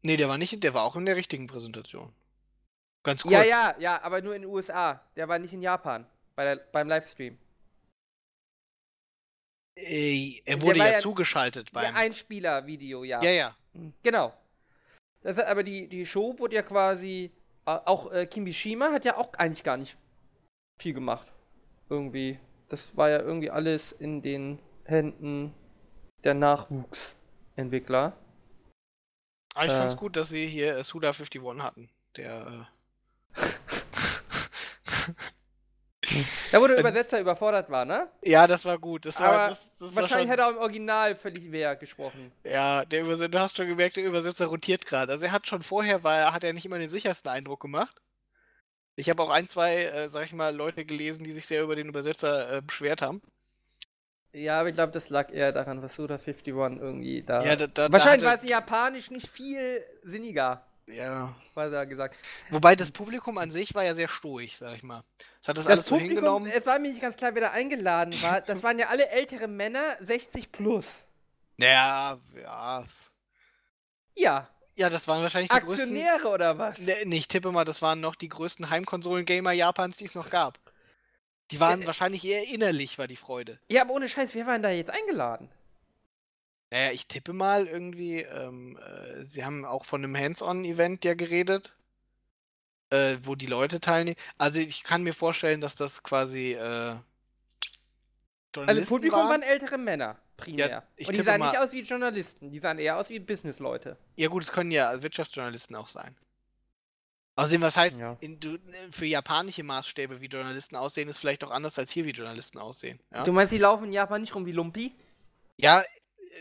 Nee, der war nicht, der war auch in der richtigen Präsentation. Ganz kurz. Ja, ja, ja, aber nur in den USA. Der war nicht in Japan bei der, beim Livestream. Äh, er wurde ja, ja- zugeschaltet beim. Einspieler-Video, ja. ja, ja. Genau. Das aber die, die Show wurde ja quasi. Auch äh, Kimishima hat ja auch eigentlich gar nicht viel gemacht. Irgendwie. Das war ja irgendwie alles in den Händen der Nachwuchsentwickler. Aber ich Äh. fand's gut, dass sie hier äh, Suda51 hatten. Der. Da wo der Äh, Übersetzer überfordert war, ne? Äh, ja, das war gut. Das war, Aber das, das war wahrscheinlich schon, hätte er auch im Original völlig leer gesprochen. Ja, der Übersetzer, du hast schon gemerkt, der Übersetzer rotiert gerade. Also er hat schon vorher, war, hat er nicht immer den sichersten Eindruck gemacht. Ich habe auch ein, zwei, äh, sag ich mal, Leute gelesen, die sich sehr über den Übersetzer äh, beschwert haben. Ja, aber ich glaube, das lag eher daran, was Suda 51 irgendwie da. Ja, da, da, wahrscheinlich da war es in Japanisch nicht viel sinniger, er, Ja. was er gesagt Wobei das Publikum an sich war ja sehr stoisch, sag ich mal. Es hat das, Das alles so Publikum, hingenommen. es war mir nicht ganz klar, wer da eingeladen war. Das waren ja alle ältere Männer, 60 plus. Ja, ja. Ja, Ja, das waren wahrscheinlich die größten. Aktionäre oder was? Ne, nee, ich tippe mal, das waren noch die größten Heimkonsolen-Gamer Japans, die es noch gab. Die waren Äh, wahrscheinlich eher innerlich, war die Freude. Ja, aber ohne Scheiß, wer war denn da jetzt eingeladen? Naja, ich tippe mal irgendwie, ähm, äh, sie haben auch von einem Hands-on-Event ja geredet, äh, wo die Leute teilnehmen. Also ich kann mir vorstellen, dass das quasi äh, Also Publikum waren. waren ältere Männer, primär. Ja, ich Und die tippe sahen mal- nicht aus wie Journalisten, die sahen eher aus wie Businessleute. Ja gut, es können ja Wirtschaftsjournalisten auch sein. Außerdem, was heißt, Ja. in, du, für japanische Maßstäbe, wie Journalisten aussehen, ist vielleicht auch anders als hier, wie Journalisten aussehen. Ja, Du meinst, die laufen in Japan nicht rum wie Lumpi? ja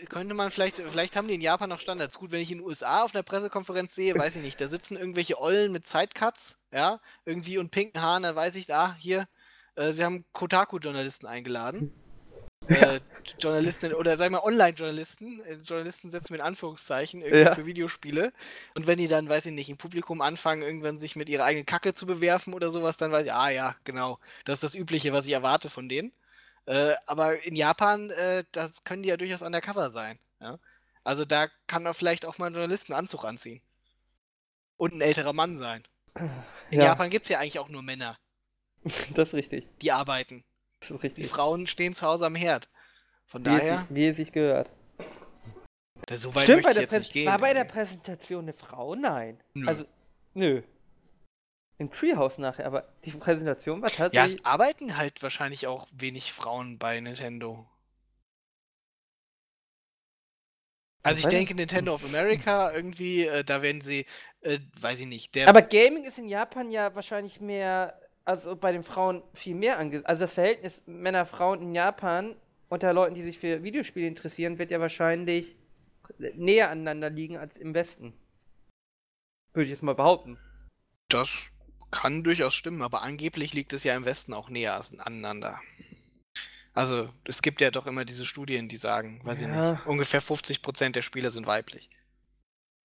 könnte man vielleicht, vielleicht haben die in Japan noch Standards. Gut, wenn ich in den USA auf einer Pressekonferenz sehe, weiß ich nicht, da sitzen irgendwelche Ollen mit Zeitcuts, ja, irgendwie und pinken Haaren, dann weiß ich, ah, hier, äh, sie haben Kotaku-Journalisten eingeladen. Äh, Journalisten oder sag ich mal Online-Journalisten, äh, Journalisten setzen wir in Anführungszeichen irgendwie Ja. für Videospiele. Und wenn die dann, weiß ich nicht, im Publikum anfangen, irgendwann sich mit ihrer eigenen Kacke zu bewerfen oder sowas, dann weiß ich, ah ja, genau, das ist das Übliche, was ich erwarte von denen. Äh, aber in Japan, äh, das können die ja durchaus undercover sein. Ja? Also da kann doch vielleicht auch mal einen Anzug anziehen. Und ein älterer Mann sein. In Ja. Japan gibt es ja eigentlich auch nur Männer, (laughs) Das ist richtig. die arbeiten. Das ist Die richtig. Frauen stehen zu Hause am Herd. Von Wie es, daher. sich, wie es sich gehört. Da, so weit Stimmt, bei der ich jetzt nicht Präs- gehen. war bei der. Präsentation eine Frau? Nein. Nö. Also, nö. Im Treehouse nachher, aber die Präsentation war ja, tatsächlich. es arbeiten halt wahrscheinlich auch wenig Frauen bei Nintendo. Also ich denke, Nintendo of America irgendwie, äh, da werden sie, äh, weiß ich nicht, der aber Gaming ist in Japan ja wahrscheinlich mehr, also bei den Frauen viel mehr ange. Also das Verhältnis Männer-Frauen in Japan unter Leuten, die sich für Videospiele interessieren, wird ja wahrscheinlich näher aneinander liegen als im Westen. Würde ich jetzt mal behaupten. Das kann durchaus stimmen, aber angeblich liegt es ja im Westen auch näher aneinander. Also, es gibt ja doch immer diese Studien, die sagen, weiß ich Ja. nicht, ungefähr 50% der Spieler sind weiblich.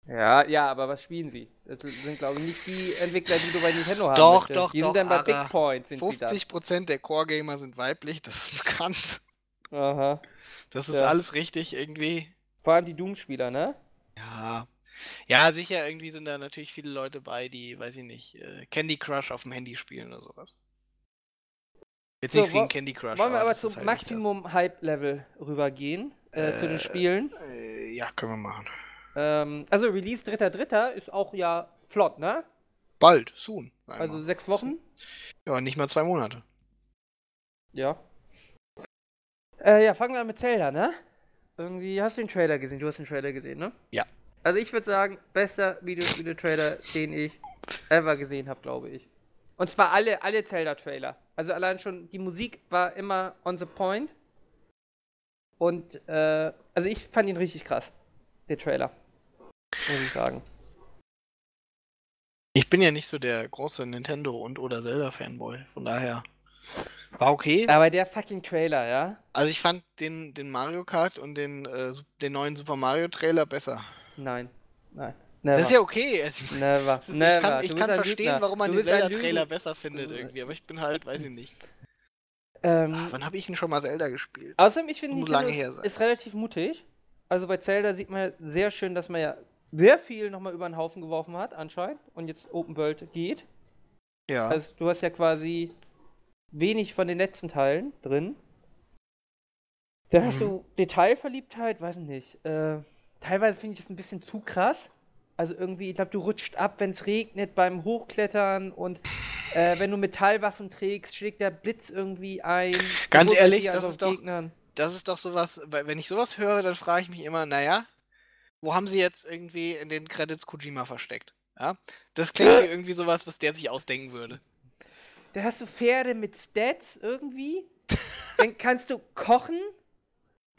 Ja, ja, aber was spielen sie? Das sind, glaube ich, nicht die Entwickler, die du bei Nintendo haben Doch, möchtest. doch, die doch, sind dann bei Big Point, sind 50% der Core-Gamer sind weiblich, das ist bekannt. Aha. Das ist Ja. alles richtig irgendwie. Vor allem die Doom-Spieler, ne? Ja. Ja, sicher, irgendwie sind da natürlich viele Leute bei, die, weiß ich nicht, äh, Candy Crush auf dem Handy spielen oder sowas. Jetzt So, nichts gegen Candy Crush. Wollen wir aber zum halt. Maximum-Hype-Level rübergehen, äh, zu den Äh, Spielen. Äh, ja, können wir machen. Ähm, also Release 3.3. ist auch ja flott, ne? Bald, soon. Also einmal. sechs Wochen. Ja, nicht mal zwei Monate. Ja. Äh, ja, fangen wir an mit Zelda, ne? Irgendwie hast du den Trailer gesehen? Du hast den Trailer gesehen, ne? Ja. Also ich würde sagen, bester Videospiele-Trailer, den ich ever gesehen habe, glaube ich. Und zwar alle, alle Zelda-Trailer. Also allein schon, die Musik war immer on the point. Und, äh, also ich fand ihn richtig krass, der Trailer. Muss ich sagen. Ich bin ja nicht so der große Nintendo und oder Zelda-Fanboy, von daher war okay. Aber der fucking Trailer, ja? Also ich fand den, den Mario Kart und den, äh, den neuen Super Mario Trailer besser. Nein. Nein. Never. Das ist ja okay. Also, ich Never. Ist- Never. (laughs) Ich kann, ich kann verstehen, Lügner. warum man den Zelda-Trailer besser findet irgendwie, aber ich bin halt, (laughs) weiß ich nicht. Ähm, Ah, wann habe ich denn schon mal Zelda gespielt? Außerdem, ich finde, Nintendo ist, ist relativ mutig. Also bei Zelda sieht man ja sehr schön, dass man ja sehr viel nochmal über den Haufen geworfen hat, anscheinend. Und jetzt Open World geht. Ja. Also du hast ja quasi wenig von den letzten Teilen drin. Da hast Mhm. du Detailverliebtheit, weiß ich nicht. Äh, teilweise finde ich es ein bisschen zu krass. Also irgendwie, ich glaube, du rutscht ab, wenn es regnet beim Hochklettern und äh, wenn du Metallwaffen trägst, schlägt der Blitz irgendwie ein. Ganz ehrlich, das ist doch- Gegnern. das ist doch sowas, wenn ich sowas höre, dann frage ich mich immer, naja, wo haben sie jetzt irgendwie in den Credits Kojima versteckt? Ja? Das klingt wie irgendwie sowas, was der sich ausdenken würde. Da hast du Pferde mit Stats irgendwie. Dann kannst du kochen.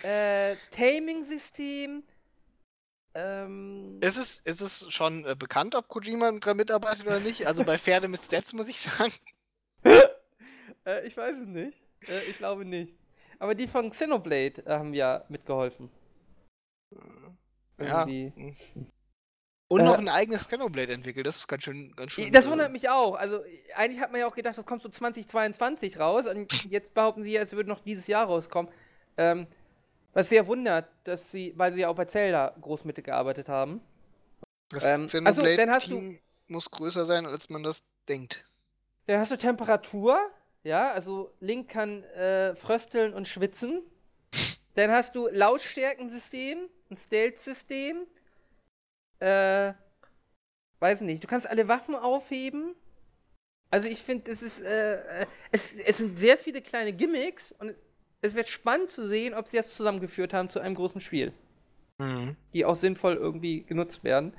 Äh, Taming-System. Ähm, Ist es, ist es schon äh, bekannt, ob Kojima dran mitarbeitet oder nicht? Also bei Pferde mit Stats muss ich sagen. (laughs) äh, ich weiß es nicht. Äh, ich glaube nicht. Aber die von Xenoblade äh, haben ja mitgeholfen. Ja. Irgendwie. Und Äh, noch ein eigenes Xenoblade entwickelt. Das ist ganz schön, ganz schön. Das äh, wundert mich auch. Also, eigentlich hat man ja auch gedacht, das kommt so 2022 raus. Und (laughs) jetzt behaupten sie, es würde noch dieses Jahr rauskommen. Ähm, was sehr wundert, dass sie, weil sie ja auch bei Zelda groß mitgearbeitet haben. Das ähm, also, dann hast du- muss größer sein, als man das denkt. Dann hast du Temperatur, ja, also Link kann äh, frösteln und schwitzen. (laughs) Dann hast du Lautstärkensystem, ein Stealth-System. Äh, weiß nicht, du kannst alle Waffen aufheben. Also ich finde, es ist, äh, äh, es, es sind sehr viele kleine Gimmicks und es wird spannend zu sehen, ob sie das zusammengeführt haben zu einem großen Spiel, Mhm. die auch sinnvoll irgendwie genutzt werden.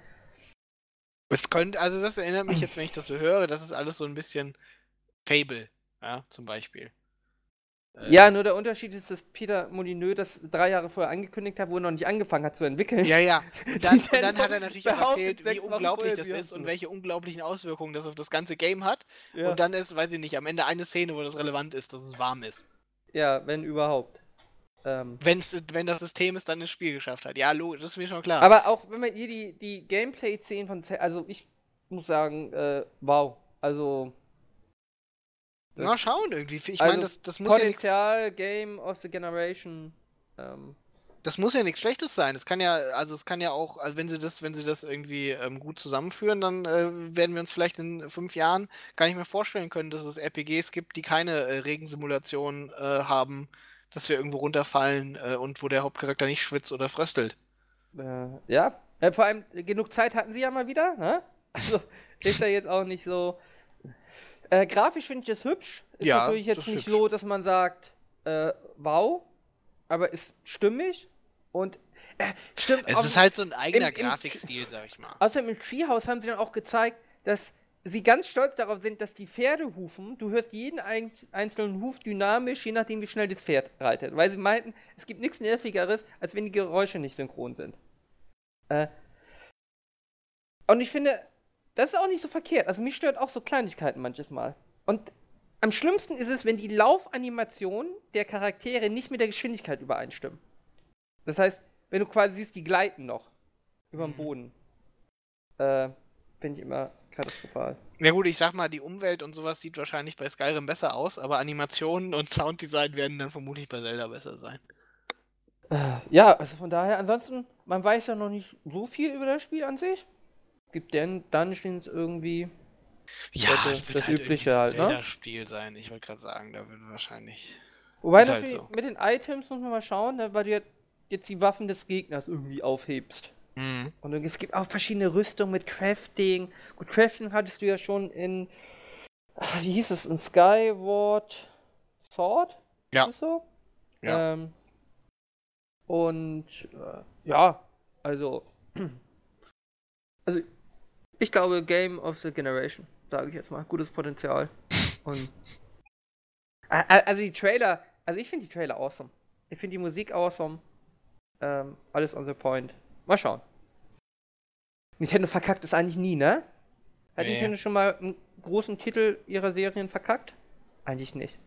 Es könnte, also das erinnert mich jetzt, wenn ich das so höre, das ist alles so ein bisschen Fable, ja, zum Beispiel. Äh, Ja, nur der Unterschied ist, dass Peter Molyneux das drei Jahre vorher angekündigt hat, wo er noch nicht angefangen hat zu entwickeln. Ja, ja. (laughs) Dann, und dann hat er natürlich auch erzählt, wie unglaublich das ist und welche unglaublichen Auswirkungen das auf das ganze Game hat. Ja. Und dann ist, weiß ich nicht, am Ende eine Szene, wo das relevant ist, dass es warm ist. Ja, wenn überhaupt. Ähm, Wenn's, wenn das System es dann ins Spiel geschafft hat. Ja, logisch, das ist mir schon klar. aber auch wenn man hier die, die Gameplay-Szenen von also ich muss sagen, äh, wow. Also Na, schauen irgendwie. Ich Also meine, das, das muss ja nichts. Potenzial, Game of the Generation. Ähm, Das muss ja nichts Schlechtes sein. Es kann ja, also es kann ja auch, also wenn sie das, wenn sie das irgendwie ähm, gut zusammenführen, dann äh, werden wir uns vielleicht in fünf Jahren gar nicht mehr vorstellen können, dass es RPGs gibt, die keine äh, Regensimulation äh, haben, dass wir irgendwo runterfallen äh, und wo der Hauptcharakter nicht schwitzt oder fröstelt. Äh, ja. Äh, vor allem, genug Zeit hatten sie ja mal wieder, ne? Also, ist ja jetzt auch nicht so. Äh, grafisch finde ich es hübsch. Ist Ja, natürlich jetzt nicht hübsch. so, dass man sagt, äh, wow, aber ist stimmig und äh, stimmt. Es ist halt so ein eigener im- im- Grafikstil, sag ich mal. Außerdem im Treehouse haben sie dann auch gezeigt, dass sie ganz stolz darauf sind, dass die Pferdehufen, du hörst jeden einz- einzelnen Huf dynamisch, je nachdem wie schnell das Pferd reitet. Weil sie meinten, es gibt nichts Nervigeres, als wenn die Geräusche nicht synchron sind. Äh, und ich finde, das ist auch nicht so verkehrt. Also mich stört auch so Kleinigkeiten manches Mal. Und am schlimmsten ist es, wenn die Laufanimationen der Charaktere nicht mit der Geschwindigkeit übereinstimmen. Das heißt, wenn du quasi siehst, die gleiten noch über dem Mhm. Boden. Äh, finde ich immer katastrophal. Ja gut, ich sag mal, die Umwelt und sowas sieht wahrscheinlich bei Skyrim besser aus, aber Animationen und Sounddesign werden dann vermutlich bei Zelda besser sein. Äh, ja, also von daher, ansonsten, man weiß ja noch nicht so viel über das Spiel an sich. Gibt denn Dungeons irgendwie. Ja, es wird das halt Übliche halt, ne? Zelda-Spiel sein. Ich wollte gerade sagen, da wird wahrscheinlich... Wobei halt so. mit den Items muss man mal schauen, ne, weil du jetzt die Waffen des Gegners irgendwie aufhebst. Mhm. Und es gibt auch verschiedene Rüstungen mit Crafting. Gut, Crafting hattest du ja schon in. ach, Wie hieß es? In Skyward Sword? Ja. Ist das so? Ja. Ähm, und äh, ja, also. (clears throat) Also, ich glaube, Game of the Generation, sage ich jetzt mal. Gutes Potenzial. (laughs) Und. Also, die Trailer. Also, ich finde die Trailer awesome. Ich finde die Musik awesome. Ähm, alles on the point. Mal schauen. Nintendo verkackt es eigentlich nie, ne? Hat Nee. Nintendo schon mal einen großen Titel ihrer Serien verkackt? Eigentlich nicht.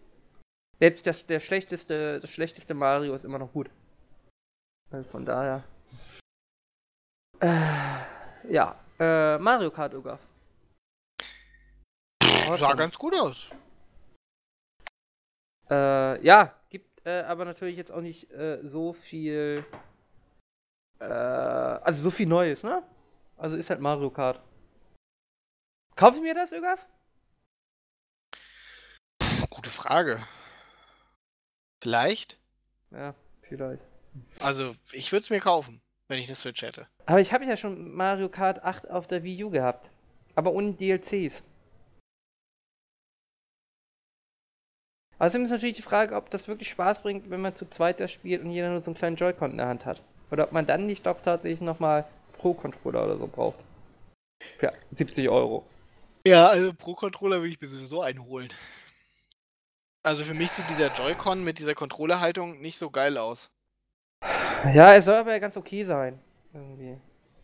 Selbst das, der schlechteste, das schlechteste Mario ist immer noch gut. Also von daher. Äh, ja. Äh, Mario Kart Ogaf. Sah ganz gut aus. Äh, ja, gibt äh, aber natürlich jetzt auch nicht äh, so viel. Äh, also so viel Neues, ne? Also ist halt Mario Kart. Kaufe ich mir das, Ögaf? Gute Frage. Vielleicht? Ja, vielleicht. Also, ich würde es mir kaufen, wenn ich eine Switch hätte. Aber ich habe ja schon Mario Kart 8 auf der Wii U gehabt. Aber ohne DLCs. Außerdem ist natürlich die Frage, ob das wirklich Spaß bringt, wenn man zu zweit das spielt und jeder nur so einen kleinen Joy-Con in der Hand hat. Oder ob man dann nicht doch tatsächlich nochmal Pro-Controller oder so braucht. Für 70 Euro. Ja, also pro Controller würde ich mir sowieso einholen. Also für mich sieht dieser Joy-Con mit dieser Controllerhaltung nicht so geil aus. Ja, es soll aber ja ganz okay sein. Irgendwie.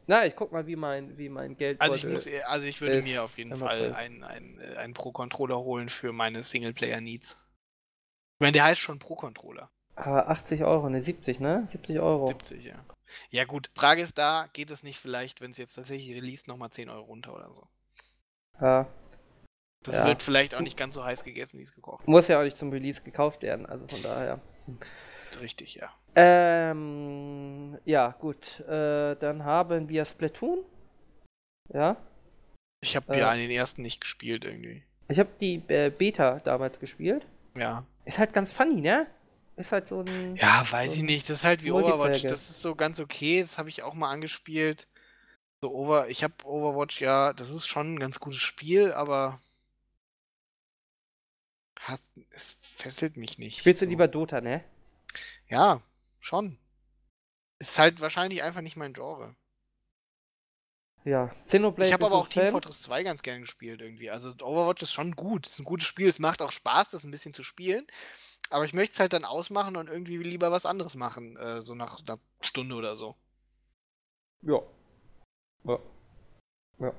Na, ich guck mal, wie mein, wie mein Geld. Also ich muss, also ich würde mir auf jeden Fall einen, einen, äh, einen Pro-Controller holen für meine Singleplayer-Needs. Ich meine, der heißt schon Pro-Controller. Aber 80 Euro, ne, 70, ne? 70 Euro. 70, ja. Ja gut, Frage ist da, geht es nicht vielleicht, wenn es jetzt tatsächlich released, nochmal 10 Euro runter oder so. Ja. Das Ja. wird vielleicht auch nicht ganz so heiß gegessen, wie es gekocht Muss ja auch nicht zum Release gekauft werden, also von daher. Richtig, ja. Ähm, ja, gut. Äh, dann haben wir Splatoon. Ja. Ich habe Äh. ja den ersten nicht gespielt irgendwie. Ich habe die äh, Beta damals gespielt. Ja. Ist halt ganz funny, ne? Ist halt so ein. Ja, weiß so ich nicht. Das ist halt wie Overwatch. Das ist so ganz okay. Das habe ich auch mal angespielt. So Over, ich habe Overwatch, ja, das ist schon ein ganz gutes Spiel, aber hast, es fesselt mich nicht. Spielst du so. lieber Dota, ne? Ja, schon. Ist halt wahrscheinlich einfach nicht mein Genre. Ja. Xenoblade. ich habe aber auch Team? Fortress 2 ganz gern gespielt irgendwie. Also Overwatch ist schon gut. Es ist ein gutes Spiel. Es macht auch Spaß, das ein bisschen zu spielen. Aber ich möchte es halt dann ausmachen und irgendwie lieber was anderes machen. Äh, so nach einer Stunde oder so. Ja. Ja. Ja.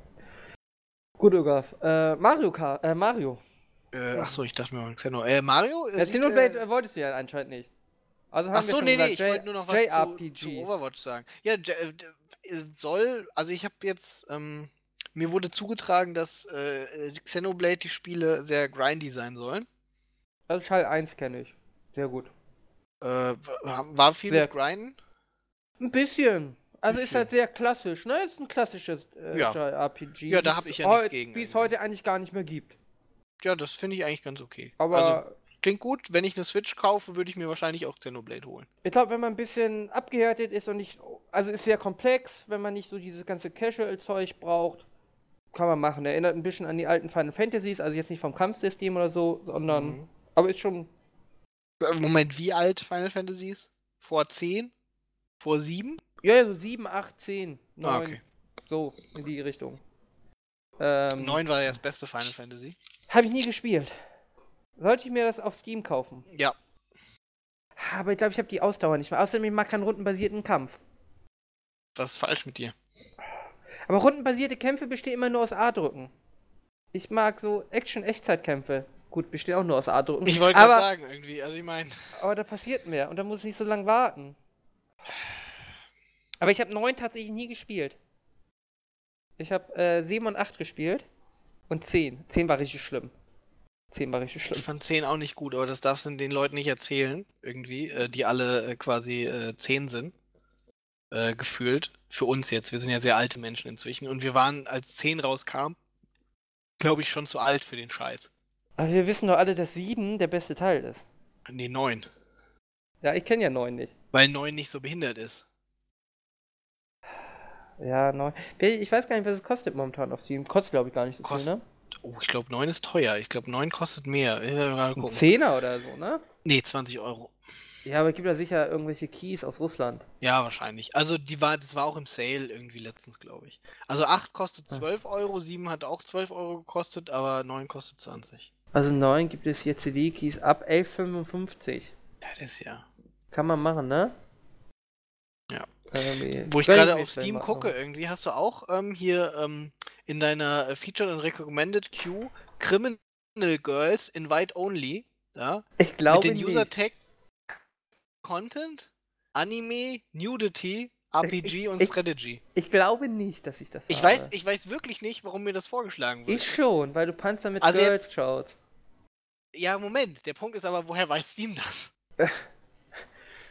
Gut, Ogaf. Äh, Mario Kart, äh, Mario. Äh, achso, ich dachte mir mal Xeno. Äh, Mario? Ja, sieht, Xenoblade äh, äh, wolltest du ja anscheinend nicht. Also wir schon nee, nee, ich wollte nur noch was zu, zu Overwatch sagen. Ja, äh, soll, also ich habe jetzt, ähm, mir wurde zugetragen, dass äh, äh, Xenoblade die Spiele sehr grindy sein sollen. Also Teil 1 kenne ich. Sehr gut. Äh, wa- war viel Sehr- mit Grinden? Ein bisschen. Also ist Bisschen. halt sehr klassisch, ne? Ist ein klassisches äh, Ja. JRPG. Ja, da wie's hab ich ja nichts gegen Wie es heute eigentlich gar nicht mehr gibt. Ja, das finde ich eigentlich ganz okay. Aber Also, klingt gut. Wenn ich eine Switch kaufe, würde ich mir wahrscheinlich auch Xenoblade holen. ich glaube, wenn man ein bisschen abgehärtet ist und nicht also ist sehr komplex, wenn man nicht so dieses ganze Casual-Zeug braucht. Kann man machen. Erinnert ein bisschen an die alten Final Fantasies, also jetzt nicht vom Kampfsystem oder so, sondern. Mhm. Aber ist schon. Äh, Moment, wie alt Final Fantasies? Vor 10? Vor 7? Ja, ja, so 7, 8, 10, 9. Ah, okay. So, in die Richtung. Ähm, 9 war ja das beste Final Fantasy. Habe ich nie gespielt. Sollte ich mir das auf Steam kaufen? Ja. Aber ich glaube, ich habe die Ausdauer nicht mehr. Außerdem, ich mag keinen rundenbasierten Kampf. Was ist falsch mit dir? Aber rundenbasierte Kämpfe bestehen immer nur aus A-Drücken. Ich mag so Action-Echtzeitkämpfe. Gut, bestehen auch nur aus A-Drücken. Ich wollte gerade sagen, irgendwie. Also ich meine. aber da passiert mehr und da muss ich nicht so lange warten. Aber ich habe 9 tatsächlich nie gespielt. Ich habe äh, 7 und 8 gespielt und 10. 10 war richtig schlimm. 10 war richtig Ich schlimm. fand 10 auch nicht gut, aber das darfst du den Leuten nicht erzählen, irgendwie, äh, die alle äh, quasi äh, 10 sind. Äh, gefühlt. Für uns jetzt. Wir sind ja sehr alte Menschen inzwischen. Und wir waren, als 10 rauskam, glaube ich, schon zu alt für den Scheiß. Aber wir wissen doch alle, dass 7 der beste Teil ist. Nee, 9. Ja, ich kenne ja 9 nicht. Weil 9 nicht so behindert ist. Ja, 9. Ich weiß gar nicht, was es kostet momentan auf Steam. Kostet, glaube ich, gar nicht so viel, Kostet ne? Oh, ich glaube 9 ist teuer. Ich glaube 9 kostet mehr. Ein. Zehner oder so, ne? Nee, 20 Euro. Ja, aber es gibt ja sicher irgendwelche Keys aus Russland. Ja, wahrscheinlich. Also die war, das war auch im Sale irgendwie letztens, glaube ich. Also 8 kostet 12 Euro, 7 hat auch 12 Euro gekostet, aber 9 kostet 20. Also 9 gibt es hier CD-Keys ab 11,55. Ja, das ist ja. Kann man machen, ne? Ja. Irgendwie. Wo ich gerade auf Steam gucke, irgendwie hast du auch ähm, hier ähm, in deiner äh, Featured and Recommended Queue Criminal Girls Invite Only. Ja? Ich Mit glaube den nicht. User Tag Content, Anime, Nudity, RPG und ich- Strategy. Ich glaube nicht, dass ich das Ich habe. weiß, ich weiß wirklich nicht, warum mir das vorgeschlagen wird. Ich schon, weil du Panzer mit Also Girls jetzt- schaut. Ja, Moment. Der Punkt ist aber, woher weiß Steam das? (laughs)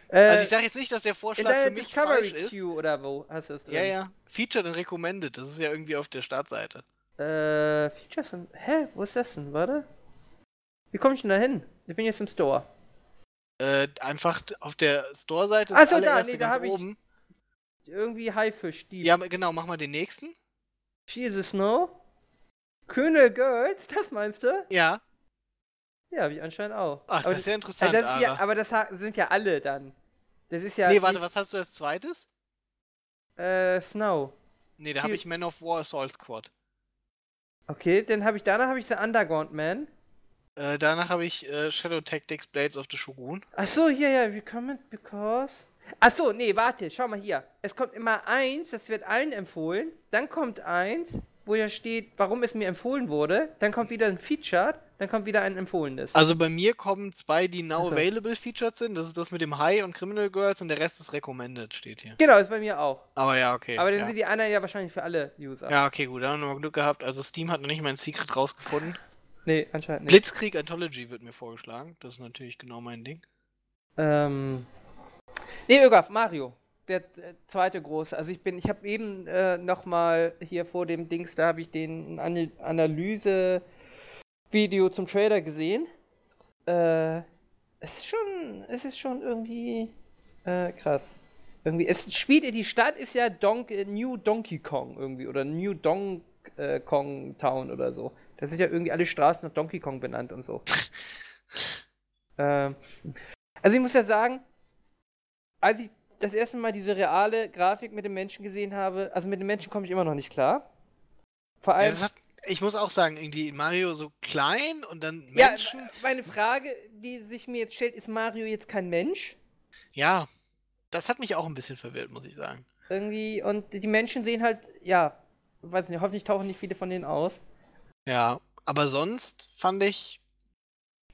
Äh, Also ich sage jetzt nicht, dass der Vorschlag für mich Discovery falsch ist. Queue oder wo hast du es drin? Ja, ja. Featured and Recommended. Das ist ja irgendwie auf der Startseite. Äh, Features und. Hä? Wo ist das denn? Warte. Wie komme ich denn da hin? Ich bin jetzt im Store. Äh, einfach auf der Store-Seite Ach das so, da, nee, da ganz hab ich- oben. Irgendwie Haifisch, die. Ja, genau, mach mal den nächsten. The Snow. Kühne Girls, das meinst du? Ja. Ja, wie anscheinend auch. Ach, aber das ist ja interessant, das ist ja, aber das sind ja alle dann. Das ist ja. nee, warte, was hast du als zweites? Äh, Snow. Nee, da habe ich Man of War Assault Squad. Okay, dann habe ich danach habe ich The Underground Man. Äh, danach habe ich äh, Shadow Tactics Blades of the Shogun. Ach so, hier, ja, recommend because. Ach so, nee, warte, schau mal hier. Es kommt immer eins, das wird allen empfohlen. Dann kommt eins, wo ja steht, warum es mir empfohlen wurde. Dann kommt wieder ein Featured, dann kommt wieder ein empfohlenes. Also bei mir kommen zwei, die now available featured sind. Das ist das mit dem High und Criminal Girls und der Rest ist recommended, steht hier. Genau, ist bei mir auch. Aber ja, okay. Aber dann ja. sind die anderen ja wahrscheinlich für alle User. ja, okay, gut, da haben wir mal Glück gehabt. Also Steam hat noch nicht mein Secret rausgefunden. Nee, anscheinend nicht. Blitzkrieg Anthology wird mir vorgeschlagen. Das ist natürlich genau mein Ding. Ähm. Nee, Ögaf, Mario. Der äh, zweite große. Also ich bin, ich habe eben äh, nochmal hier vor dem Dings, da habe ich den An Analyse-Video zum Trailer gesehen. Äh, es ist schon, es ist schon irgendwie äh, krass. Irgendwie, es spielt, die Stadt ist ja Donk, äh, New Donkey Kong irgendwie oder New Donk äh, Kong Town oder so. Da sind ja irgendwie alle Straßen nach Donkey Kong benannt und so. (laughs) ähm, also ich muss ja sagen, als ich das erste Mal diese reale Grafik mit dem Menschen gesehen habe, also mit dem Menschen komme ich immer noch nicht klar. Vor Ja, allem. hat, ich muss auch sagen, irgendwie Mario so klein und dann Ja, Menschen. Ja, meine Frage, die sich mir jetzt stellt, ist Mario jetzt kein Mensch? das hat mich auch ein bisschen verwirrt, muss ich sagen. Irgendwie, und die Menschen sehen halt, ja, weiß nicht, hoffentlich tauchen nicht viele von denen aus. Ja, aber sonst fand ich.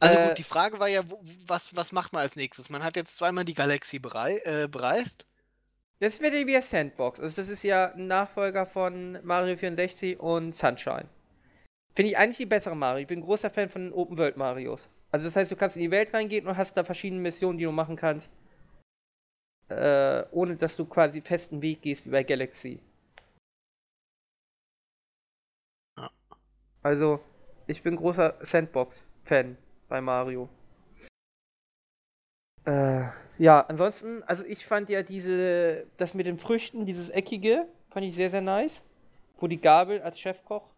Also Äh, gut, die Frage war ja, wo, was, was macht man als nächstes? Man hat jetzt zweimal die Galaxie berei äh, bereist. Das wird ja wie Sandbox. Also das ist ja ein Nachfolger von Mario 64 und Sunshine. Finde ich eigentlich die bessere Mario. Ich bin ein großer Fan von Open World Marios. Also das heißt, du kannst in die Welt reingehen und hast da verschiedene Missionen, die du machen kannst. Äh, ohne dass du quasi festen Weg gehst wie bei Galaxy. Also, ich bin großer Sandbox-Fan bei Mario. Äh, Ja, ansonsten, also ich fand ja diese, das mit den Früchten, dieses Eckige, fand ich sehr, sehr nice. Wo die Gabel als Chefkoch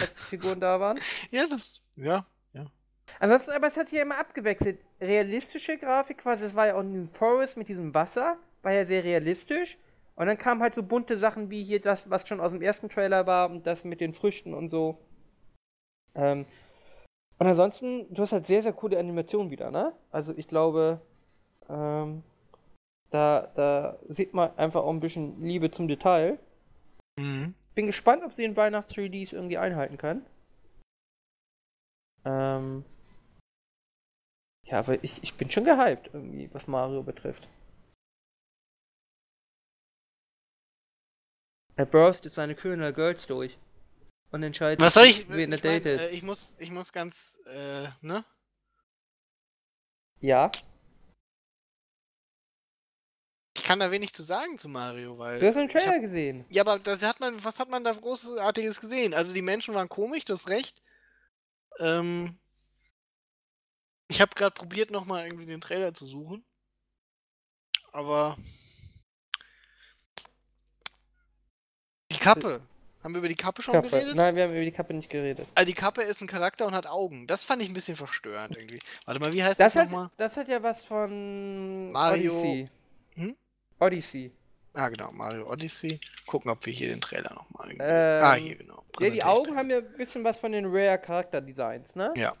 als Figuren da waren. (laughs) Ja, das, ja, ja. Ansonsten, aber es hat sich ja immer abgewechselt. Realistische Grafik quasi, es war ja auch in Forest mit diesem Wasser, war ja sehr realistisch. Und dann kamen halt so bunte Sachen wie hier das, was schon aus dem ersten Trailer war und das mit den Früchten und so. Ähm, und ansonsten, du hast halt sehr, sehr coole Animationen wieder, ne? Also ich glaube, ähm, da, da sieht man einfach auch ein bisschen Liebe zum Detail. Mhm. Bin gespannt, ob sie den Weihnachts-3Ds irgendwie einhalten können. Ähm, ja, aber ich, ich bin schon gehypt, irgendwie, was Mario betrifft. Er burst jetzt seine Kölner Girls durch. Und entscheidet, Was soll ich? wen er Ich, mein, datet. äh, ich, muss, ich muss ganz, äh, ne? ja, Ich kann da wenig zu sagen zu Mario, weil. du hast den ich hab- Trailer gesehen. Ja, aber das hat man, was hat man da Großartiges gesehen? Also die Menschen waren komisch, du hast recht. Ähm, ich habe gerade probiert, nochmal irgendwie den Trailer zu suchen. Aber die Kappe. Haben wir über die Kappe schon Kappe. geredet? Nein, wir haben über die Kappe nicht geredet. Also die Kappe ist ein Charakter und hat Augen. Das fand ich ein bisschen verstörend irgendwie. Warte mal, wie heißt Das das, nochmal? das hat ja was von Mario- Odyssey. Hm? Odyssey. Ah, genau, Mario Odyssey. Gucken, ob wir hier den Trailer nochmal. Ähm, ah, hier, genau. Ja, die. Augen haben ja ein bisschen was von den Rare Charakterdesigns, ne? Ja.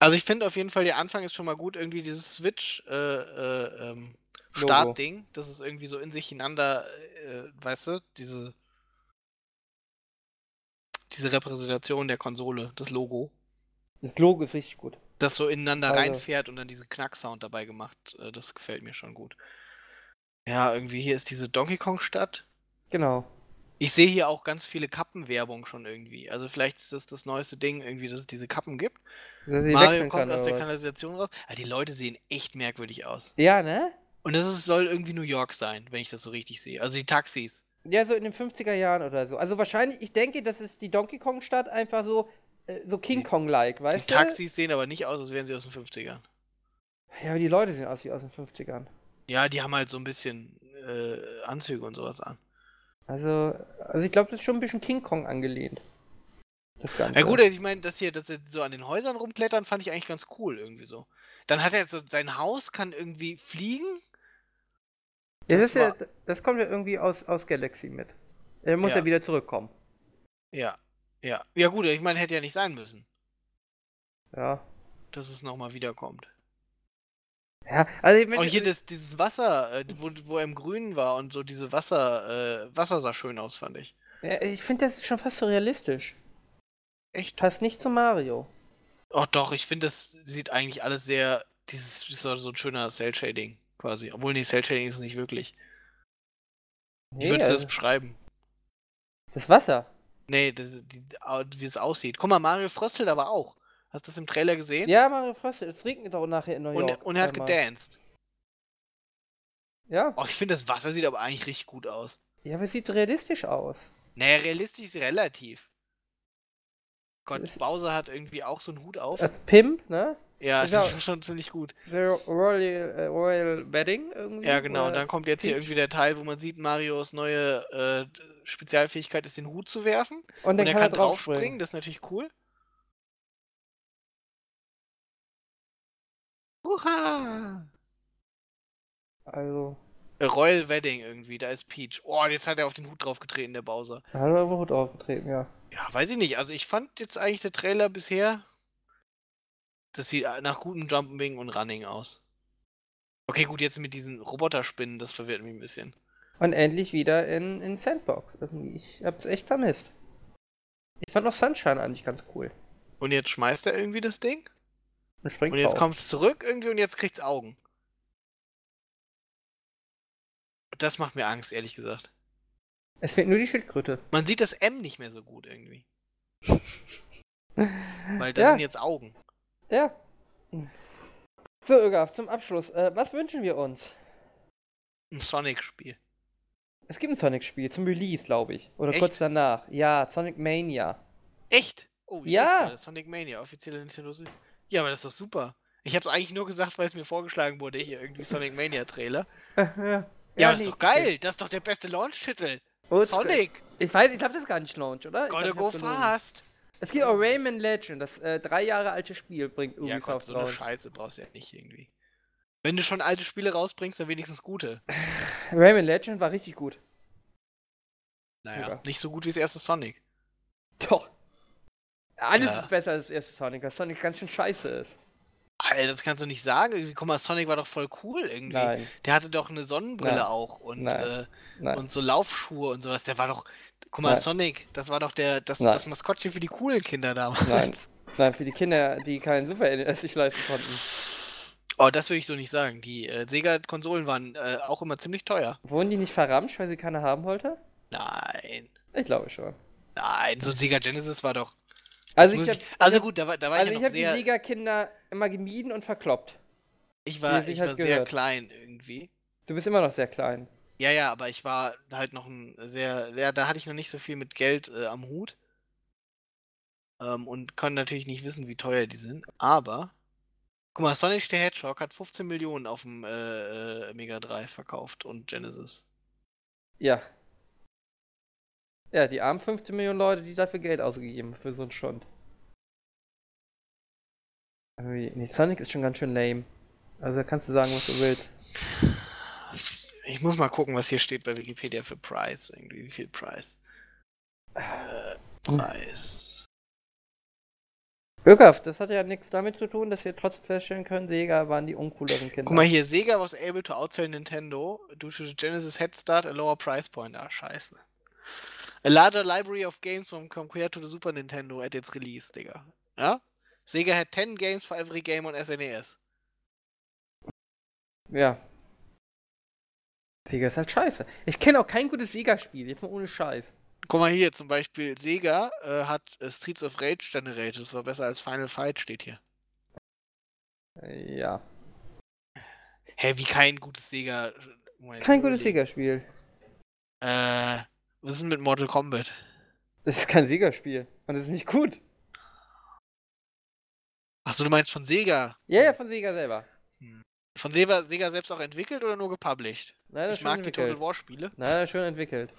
Also ich finde auf jeden Fall, der Anfang ist schon mal gut, irgendwie dieses Switch äh, äh, ähm. Startding, das ist irgendwie so in sich ineinander, äh, weißt du, diese diese Repräsentation der Konsole, das Logo, Das Logo ist richtig gut. das so ineinander Also- reinfährt und dann diesen Knacksound dabei gemacht, äh, das gefällt mir schon gut. Ja, irgendwie hier ist diese Donkey Kong Stadt. Genau. Ich sehe hier auch ganz viele Kappenwerbung schon irgendwie. Also vielleicht ist das das neueste Ding irgendwie, dass es diese Kappen gibt. Mario kommt kann, aus der was? Kanalisation raus. Aber die Leute sehen echt merkwürdig aus. Ja, ne? Und das ist, soll irgendwie New York sein, wenn ich das so richtig sehe. Also die Taxis. Ja, so in den 50er Jahren oder so. Also wahrscheinlich, ich denke, das ist die Donkey Kong Stadt einfach so, äh, so King Die- Kong-like, Die weißt du? Taxis sehen aber nicht aus, als wären sie aus den 50ern. Ja, aber die Leute sehen aus wie aus den 50ern. Ja, die haben halt so ein bisschen äh, Anzüge und sowas an. Also, also ich glaube, das ist schon ein bisschen King Kong angelehnt. Das Ganze. Ja gut, also ich meine, dass hier, dass sie so an den Häusern rumblättern, fand ich eigentlich ganz cool irgendwie so. Dann hat er so, sein Haus kann irgendwie fliegen. Das das, ja, das kommt ja irgendwie aus, aus Galaxy mit. Er muss ja. Ja. wieder zurückkommen. Ja, ja. Ja gut, ich meine, hätte ja nicht sein müssen, Ja. dass es nochmal wiederkommt. Ja, also ich Auch hier das, dieses Wasser, äh, wo, wo er im Grünen war und so diese Wasser, äh, Wasser sah schön aus, fand ich. ja, ich finde das schon fast so realistisch. Echt? Passt nicht zu Mario. Oh doch, ich finde, das sieht eigentlich alles sehr, dieses ist so ein schöner Cell-Shading quasi. Obwohl, nee, Cell-Shading ist es nicht wirklich. Wie Nee, würdest du das also, beschreiben? das Wasser. Nee, das, die, wie es aussieht. Guck mal, Mario fröstelt aber auch. Hast du das im Trailer gesehen? Ja, Mario Frosted, es regnet doch nachher in New Und, York. und er hat gedanced. Ja. Oh, ich finde, das Wasser sieht aber eigentlich richtig gut aus. Ja, aber es sieht realistisch aus. Naja, realistisch ist relativ. Gott, Bowser hat irgendwie auch so einen Hut auf. Als Pimp, ne? Ja, genau. das ist schon ziemlich gut. The Royal, äh, Royal Wedding irgendwie. Ja, genau. Und dann kommt jetzt hier irgendwie der Teil, wo man sieht, Marios neue äh, Spezialfähigkeit ist, den Hut zu werfen. Und Und dann er kann er draufspringen, draufspringen. das ist natürlich cool. Hurra! Also, Royal Wedding irgendwie, da ist Peach. Oh, jetzt hat er auf den Hut draufgetreten, der Bowser. da hat er aber Hut aufgetreten, ja. Ja, weiß ich nicht. Also ich fand jetzt eigentlich der Trailer bisher, das sieht nach gutem Jumping und Running aus. Okay, gut, jetzt mit diesen Roboterspinnen, das verwirrt mich ein bisschen. Und endlich wieder in, in Sandbox. Irgendwie. Ich hab's echt vermisst. Ich fand auch Sunshine eigentlich ganz cool. Und jetzt schmeißt er irgendwie das Ding. Und springt Und jetzt kommt es zurück irgendwie und jetzt kriegt's Augen. Das macht mir Angst, ehrlich gesagt. Es fehlt nur die Schildkröte. Man sieht das M nicht mehr so gut irgendwie. (laughs) Weil da Ja. sind jetzt Augen. Ja. So, Ögaf, zum Abschluss. Äh, was wünschen wir uns? Ein Sonic-Spiel. Es gibt ein Sonic-Spiel zum Release, glaube ich. Oder Echt? kurz danach. Ja, Sonic Mania. Echt? Oh, ich Ja. gerade. Sonic Mania, offizielle Nintendo Switch. Ja, aber das ist doch super. Ich habe es eigentlich nur gesagt, weil es mir vorgeschlagen wurde, hier irgendwie Sonic (laughs) Mania Trailer. ja, Ja, das ist doch geil. Das ist doch der beste Launch-Titel. Sonic. Ich weiß, ich glaube, das ist gar nicht Launch, oder? Ich Gotta glaub, go fast. Es gibt auch Rayman Legend, das äh, drei Jahre alte Spiel bringt Ja, Ubisoft Gott, so eine raus. Scheiße brauchst du ja nicht irgendwie. Wenn du schon alte Spiele rausbringst, dann wenigstens gute. (sighs) Rayman Legend war richtig gut. Naja, Ja. nicht so gut wie das erste Sonic. Doch. Alles Ja. ist besser als das erste Sonic, weil Sonic ganz schön scheiße ist. Alter, das kannst du nicht sagen. Irgendwie, guck mal, Sonic war doch voll cool irgendwie. Nein, Der hatte doch eine Sonnenbrille Nein. auch und, Nein. äh, und so Laufschuhe und sowas. Der war doch. Guck mal, Nein. Sonic, das war doch der, das, Nein. das Maskottchen für die coolen Kinder damals. Nein. (laughs) Nein, für die Kinder, die keinen Super NES sich leisten konnten. Oh, das würde ich so nicht sagen. Die äh, Sega-Konsolen waren äh, auch immer ziemlich teuer. Wurden die nicht verramscht, weil sie keine haben wollte? Nein. Ich glaube schon. Nein, so ein Sega Genesis war doch. Also Muss ich ich, hab, also ich gut, da war, da war also ich ich ja habe noch die sehr. Siegerkinder immer gemieden und verkloppt. Ich war, ich halt war sehr klein irgendwie. Du bist immer noch sehr klein. Ja, ja, aber ich war halt noch ein sehr, ja, da hatte ich noch nicht so viel mit Geld äh, am Hut. Ähm, und konnte natürlich nicht wissen, wie teuer die sind. Aber, guck mal, Sonic the Hedgehog hat 15 Millionen auf dem äh, äh, Mega Drive verkauft und Genesis. Ja. Ja, die armen 15 Millionen Leute, die dafür Geld ausgegeben haben, für so einen Schund. Nee, Sonic ist schon ganz schön lame. Also da kannst du sagen, was du willst. (sighs) (laughs) Ich muss mal gucken, was hier steht bei Wikipedia für Price. Irgendwie, wie viel Price? Äh, Preis. Glückhaft, das hat ja nichts damit zu tun, dass wir trotzdem feststellen können, Sega waren die uncooleren Kinder. Guck mal hier, Sega was able to outsell Nintendo due to the Genesis head start a lower price point. Ah, scheiße. A larger library of games from compared to the Super Nintendo at its release, Digga. Ja? Sega had 10 games for every game on SNES. Ja. Sega ist halt scheiße. Ich kenne auch kein gutes Sega-Spiel, jetzt mal ohne Scheiß. Guck mal hier, zum Beispiel Sega äh, hat äh, Streets of Rage Generated. Das war besser als Final Fight, steht hier. Ja. Hä, wie kein gutes Sega. Moment, Kein gutes. Sega-Spiel. Äh, was ist denn mit Mortal Kombat? Das ist kein Sega-Spiel. Und das ist nicht gut. Achso, du meinst von Sega? Ja, ja, von Sega selber. Von Sega, Sega selbst auch entwickelt oder nur gepublished? Nein, das ich mag schön die Total entwickelt. War Spiele. Nein, das ist schön entwickelt.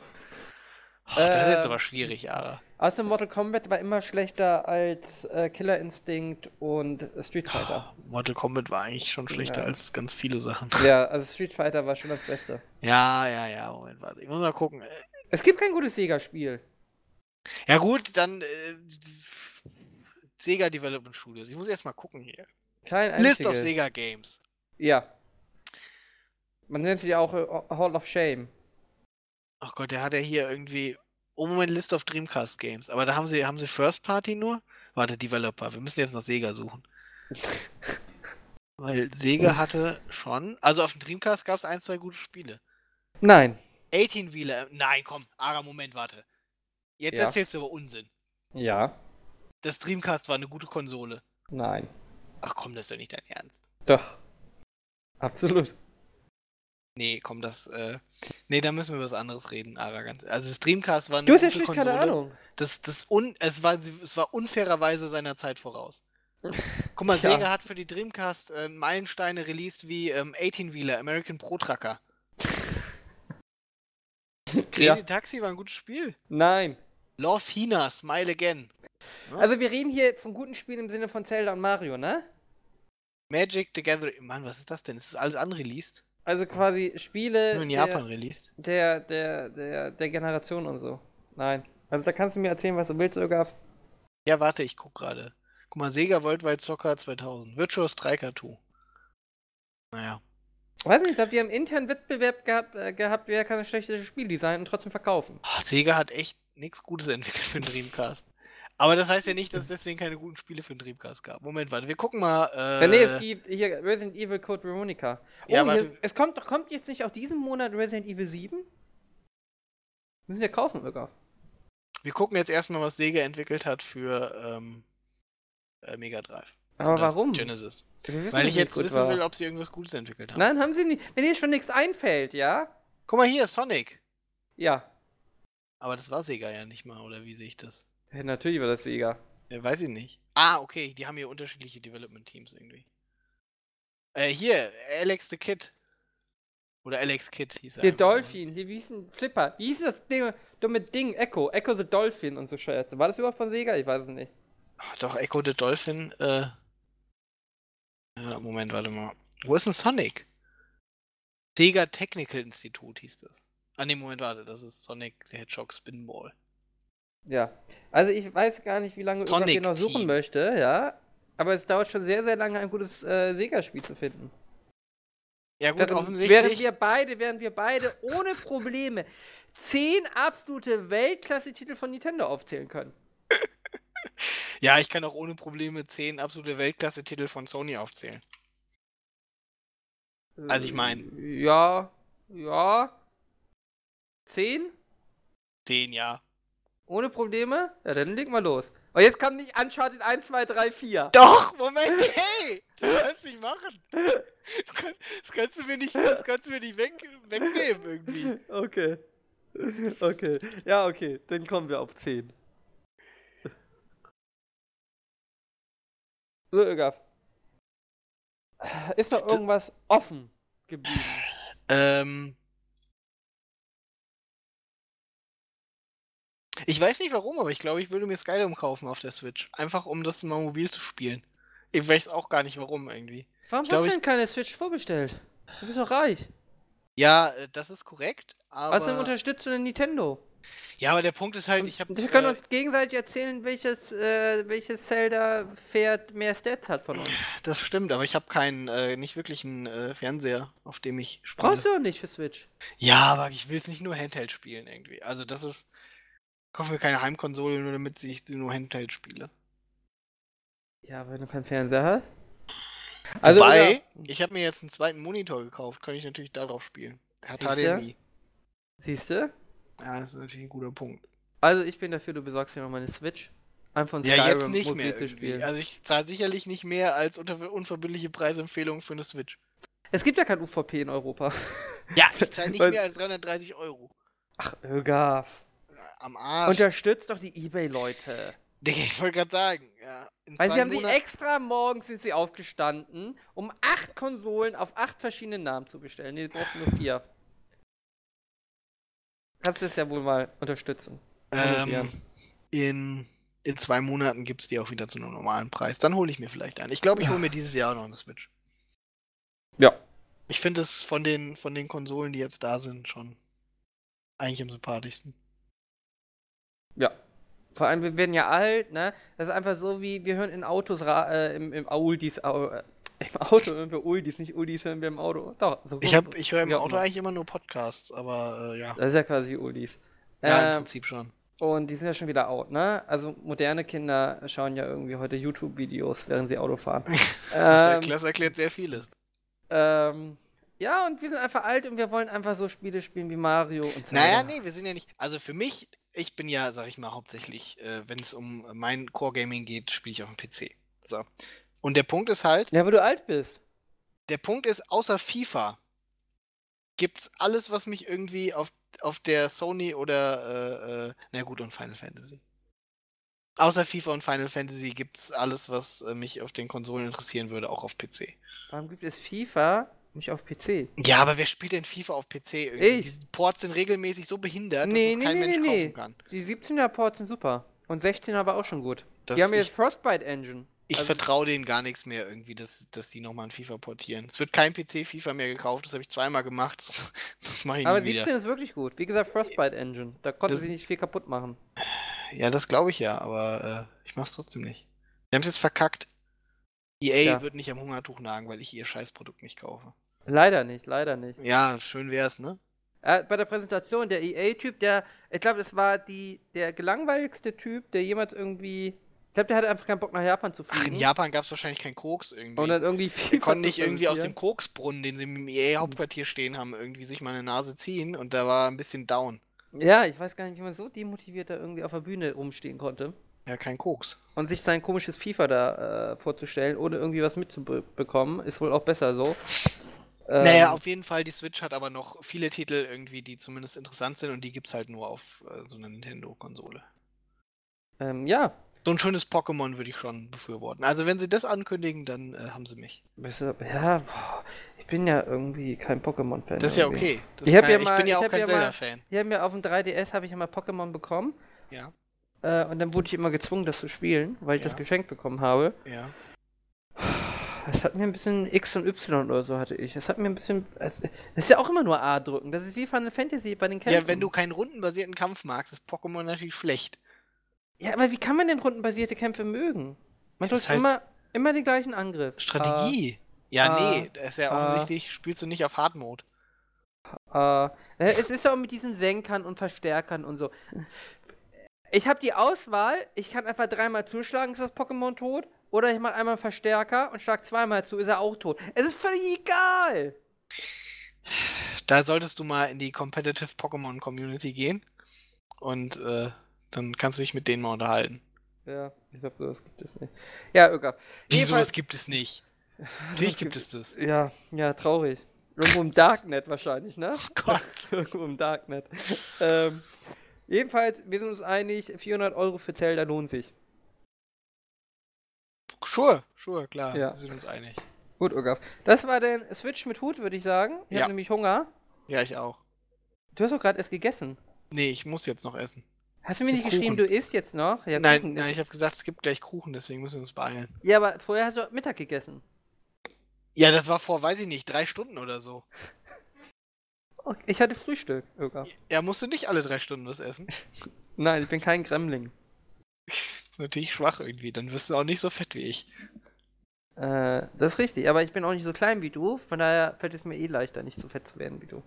Oh, das ist jetzt Ähm, aber schwierig, Ara. Außerdem Mortal Kombat war immer schlechter als äh, Killer Instinct und äh, Street Fighter. Mortal Kombat war eigentlich schon schlechter Ja. als ganz viele Sachen. Ja, also Street Fighter war schon das Beste. Ja, ja, ja, Moment, warte. Ich muss mal gucken. Äh, Es gibt kein gutes Sega-Spiel. Ja gut, dann äh, Sega Development Studios. Ich muss erst mal gucken hier. Kein einziges. List of Sega Games. Ja. Man nennt sie ja auch äh, Hall of Shame. Ach Gott, der hat ja hier irgendwie. Oh Moment, List of Dreamcast Games. Aber da haben sie, haben sie First Party nur? Warte, Developer. Wir müssen jetzt nach Sega suchen. (laughs) Weil Sega hatte schon. Also auf dem Dreamcast gab es ein, zwei gute Spiele. Nein. 18 Wheeler. Nein, komm. Ara, Moment, warte. Jetzt Ja. erzählst du aber Unsinn. Ja. Das Dreamcast war eine gute Konsole. Nein. Ach komm, das ist doch nicht dein Ernst. Doch. Absolut. Nee, komm, das, äh. Nee, da müssen wir über was anderes reden, Ara. Ganz, also das Dreamcast war eine Du hast ja schlicht Konsole. keine Ahnung. Das, das un, es, war, es war unfairerweise seiner Zeit voraus. (laughs) Guck mal, Ja. Sega hat für die Dreamcast äh, Meilensteine released wie ähm, 18-Wheeler, American Pro Trucker. (laughs) Crazy Ja. Taxi war ein gutes Spiel. Nein. Love Hina, Smile Again. Also wir reden hier von guten Spielen im Sinne von Zelda und Mario, ne? Magic the Gathering. Mann, was ist das denn? Ist das alles unreleased? Also quasi Spiele Nur in der, Japan released. der, der, der, der Generation und so. Nein. Also da kannst du mir erzählen, was du willst sogar. Ja, warte, ich guck gerade. Guck mal, Sega Worldwide Soccer 2000. Virtual Striker 2. Naja. Weiß nicht, ich glaube, die haben internen Wettbewerb gehabt, äh, gehabt wer kann das schlechteste Spiel designen und trotzdem verkaufen. Ah, Sega hat echt nichts Gutes entwickelt für den Dreamcast. Aber das heißt ja nicht, dass es deswegen keine guten Spiele für den Dreamcast gab. Moment, warte, wir gucken mal. Äh, Ja, nee, es gibt hier Resident Evil Code Veronica. Oh, Ja, hier, es kommt kommt jetzt nicht auch diesen Monat Resident Evil 7? Müssen wir kaufen sogar. wir gucken jetzt erstmal, was Sega entwickelt hat für ähm, äh, Mega Drive. Aber warum? Genesis. Weil ich jetzt wissen war. will, ob sie irgendwas Gutes entwickelt haben. Nein, haben sie nicht. Wenn dir schon nichts einfällt, ja? Guck mal hier, Sonic. Ja. Aber das war Sega ja nicht mal, oder wie sehe ich das? Ja natürlich war das Sega. Ja, weiß ich nicht. Ah, okay, die haben hier unterschiedliche Development Teams irgendwie. Äh, hier, Alex the Kid. Oder Alex Kid hieß er. Nur. Dolphin, hier wie hieß ein Flipper. Wie hieß das Ding, dumme Ding? Echo, Echo the Dolphin und so Scheiße. War das überhaupt von Sega? Ich weiß es nicht. Ach, doch, Echo the Dolphin. Äh... Ja, Moment, warte mal. Wo ist denn Sonic? Sega Technical Institute hieß das. Ah, nee, Moment, warte, das ist Sonic the Hedgehog Spinball. Ja. Also ich weiß gar nicht, wie lange Sonic hier noch suchen möchte, ja. Aber es dauert schon sehr, sehr lange, ein gutes äh, Sega-Spiel zu finden. Ja, gut, Während, offensichtlich. während wir beide, während wir beide ohne Probleme zehn absolute Weltklasse-Titel von Nintendo aufzählen können. Ja, ich kann auch ohne Probleme 10 absolute Weltklasse-Titel von Sony aufzählen. Also ich mein- Äh, Ja, ja. Zehn? 10, ja. Ohne Probleme? Ja, dann legen wir los. Und jetzt kommt nicht Uncharted 1, 2, 3, 4. Doch, Moment, hey! Das kannst du nicht machen. Du Das kannst du mir nicht, das kannst du mir nicht weg, wegnehmen irgendwie. Okay. Okay. Ja, okay. Dann kommen wir auf 10. So, Ögaf. Ist noch irgendwas offen geblieben? Ähm. Ich weiß nicht warum, aber ich glaube, ich würde mir Skyrim kaufen auf der Switch. Einfach um das mal mobil zu spielen. Ich weiß auch gar nicht warum irgendwie. Warum Ich hast du ich- denn keine Switch vorbestellt? Du bist doch reich. Ja, äh, das ist korrekt, aber. unterstützt du den Nintendo. Ja, aber der Punkt ist halt, ich habe. wir können Äh, uns gegenseitig erzählen, welches, äh, welches Zelda-Pferd mehr Stats hat von uns. das stimmt, aber ich habe keinen, äh, nicht wirklich einen äh, Fernseher, auf dem ich spiele. Brauchst du auch nicht für Switch. Ja, aber ich will es nicht nur Handheld spielen irgendwie. Also das ist. Ich kaufe mir keine Heimkonsole, nur damit ich sie nur Handheld spiele. Ja, wenn du keinen Fernseher hast. Also, Wobei, Ögaf, ich habe mir jetzt einen zweiten Monitor gekauft, kann ich natürlich darauf spielen. Der hat? HDMI. siehst du? Ja, das ist natürlich ein guter Punkt. Also ich bin dafür, du besorgst dir noch mal eine Switch. Einfach von Ja, Skyrim jetzt nicht mehr zu spielen. Also ich zahle sicherlich nicht mehr als unter unverbindliche Preisempfehlung für eine Switch. Es gibt ja kein UVP in Europa. Ja, ich (laughs) zahle nicht mehr als 330 Euro. Ach, Ögaf. Am Arsch. Unterstützt doch die Ebay-Leute. Digga, ich wollte gerade sagen, ja. In Weil sie haben sie Monaten- extra morgens sind sie aufgestanden, um acht Konsolen auf acht verschiedene Namen zu bestellen. Nee, sie brauchten nur vier. Kannst du es ja wohl mal unterstützen. ähm, in, in zwei Monaten gibt es die auch wieder zu einem normalen Preis. Dann hole ich mir vielleicht einen. Ich glaube, ich hole mir dieses Jahr noch eine Switch. Ja. Ich finde es von den, von den Konsolen, die jetzt da sind, schon eigentlich am sympathischsten. Ja. Vor allem, wir werden ja alt, ne? Das ist einfach so, wie wir hören in Autos, äh, im, im Auldis, Au, äh, im Auto hören wir Uldis, nicht Uldis hören wir im Auto. Doch, so Ich, hab, ich höre im Auto immer. eigentlich immer nur Podcasts, aber äh, ja. Das ist ja quasi Uldis. Ja, im Ähm, Prinzip schon. und die sind ja schon wieder out, ne? Also moderne Kinder schauen ja irgendwie heute YouTube-Videos, während sie Auto fahren. (laughs) Das, ähm, das erklärt sehr vieles. ähm, ja, und wir sind einfach alt und wir wollen einfach so Spiele spielen wie Mario und Zelda. Naja, nee, wir sind ja nicht. Also für mich, ich bin ja, sag ich mal, hauptsächlich, äh, wenn es um mein Core-Gaming geht, spiele ich auf dem PC. So. Und der Punkt ist halt, Ja, weil du alt bist. der Punkt ist, außer FIFA gibt's alles, was mich irgendwie auf, auf der Sony oder, äh, äh, na gut, und Final Fantasy. Außer FIFA und Final Fantasy gibt's alles, was äh, mich auf den Konsolen interessieren würde, auch auf PC. Warum gibt es FIFA nicht auf PC? Ja, aber wer spielt denn FIFA auf PC irgendwie? Ich. Die Ports sind regelmäßig so behindert, Nee, dass es nee, kein nee, Mensch nee, nee. kaufen kann. Die 17er Ports sind super. Und 16er war auch schon gut. Das die haben jetzt Frostbite Engine. Ich Also- vertraue denen gar nichts mehr irgendwie, dass, dass die nochmal ein FIFA portieren. Es wird kein PC-FIFA mehr gekauft, das habe ich zweimal gemacht. (laughs) Das, das mache ich Aber nie 17 wieder. ist wirklich gut. Wie gesagt, Frostbite Engine. Da konnten Das- sie nicht viel kaputt machen. Ja, das glaube ich ja, aber äh, ich mache es trotzdem nicht. Wir haben es jetzt verkackt. EA Ja. wird nicht am Hungertuch nagen, weil ich ihr Scheißprodukt nicht kaufe. Leider nicht, leider nicht. Ja, schön wär's, ne? Äh, bei der Präsentation, der EA-Typ, der, ich glaube, es war die, der gelangweiligste Typ, der jemals irgendwie. Ich glaube, der hatte einfach keinen Bock nach Japan zu Ach, fliegen. in Japan gab es wahrscheinlich keinen Koks irgendwie. Und dann irgendwie Wir FIFA konnten nicht irgendwie aus dem. Koksbrunnen, den sie im EA-Hauptquartier stehen haben, irgendwie sich mal eine Nase ziehen und da war ein bisschen down. Ja, ich weiß gar nicht, wie man so demotiviert da irgendwie auf der Bühne rumstehen konnte. Ja, kein Koks. Und sich sein komisches FIFA da äh, vorzustellen, ohne irgendwie was mitzubekommen, ist wohl auch besser so. Ähm, Naja, auf jeden Fall, die Switch hat aber noch viele Titel irgendwie, die zumindest interessant sind und die gibt's halt nur auf äh, so einer Nintendo-Konsole. Ähm, ja. So ein schönes Pokémon würde ich schon befürworten. Also wenn sie das ankündigen, dann äh, haben sie mich. Ja, ich bin ja irgendwie kein Pokémon-Fan. Das ist ja okay. Das ich, kann, ja ich mal, bin ja ich auch kein ja Zelda-Fan. Ja, mir auf dem 3DS habe ich ja mal Pokémon bekommen. Ja, Äh, und dann wurde ich immer gezwungen, das zu spielen, weil ich Ja. das geschenkt bekommen habe. ja. Es hat mir ein bisschen X und Y oder so hatte ich. Es hat mir ein bisschen. Es, es ist ja auch immer nur A drücken. Das ist wie Final Fantasy bei den Kämpfen. Ja, wenn du keinen rundenbasierten Kampf magst, ist Pokémon natürlich schlecht. Ja, aber wie kann man denn rundenbasierte Kämpfe mögen? Man Das drückt halt immer, immer den gleichen Angriff. Strategie. ja, ah, nee, das ist ja ah. offensichtlich, spielst du nicht auf Hard Mode. Äh, äh, es ist doch mit diesen Senkern und Verstärkern und so. Ich habe die Auswahl, ich kann einfach dreimal zuschlagen, ist das Pokémon tot. Oder ich mache einmal einen Verstärker und schlag zweimal zu, ist er auch tot. Es ist völlig egal. Da solltest du mal in die Competitive Pokémon Community gehen. Und äh, dann kannst du dich mit denen mal unterhalten. Ja, ich glaube, sowas gibt es nicht. Ja, egal. Wieso, das gibt es nicht? (laughs) Natürlich gibt es das. Ja, ja, traurig. Irgendwo im Darknet wahrscheinlich, ne? (laughs) Oh Gott. (laughs) Irgendwo im Darknet. Ähm, jedenfalls, wir sind uns einig, 400 Euro für Zelda lohnt sich. Sure, sure, klar. Ja. Wir sind uns einig. Gut, Urgaf. Das war denn Switch mit Hut, würde ich sagen. Ich Ja. habe nämlich Hunger. Ja, ich auch. Du hast doch gerade erst gegessen. Nee, ich muss jetzt noch essen. Hast du mir nicht Kuchen. geschrieben, du isst jetzt noch? Ja, nein, Kuchen. nein, ich habe gesagt, es gibt gleich Kuchen, deswegen müssen wir uns beeilen. Ja, aber vorher hast du Mittag gegessen. Ja, das war vor, weiß ich nicht, drei Stunden oder so. (laughs) Okay, Ich hatte Frühstück, Urgaf. Ja, musst du nicht alle drei Stunden was essen. (laughs) Nein, ich bin kein Gremling. (laughs) Natürlich schwach irgendwie. Dann wirst du auch nicht so fett wie ich. Äh, das ist richtig, aber ich bin auch nicht so klein wie du, von daher fällt es mir eh leichter, nicht so fett zu werden wie du.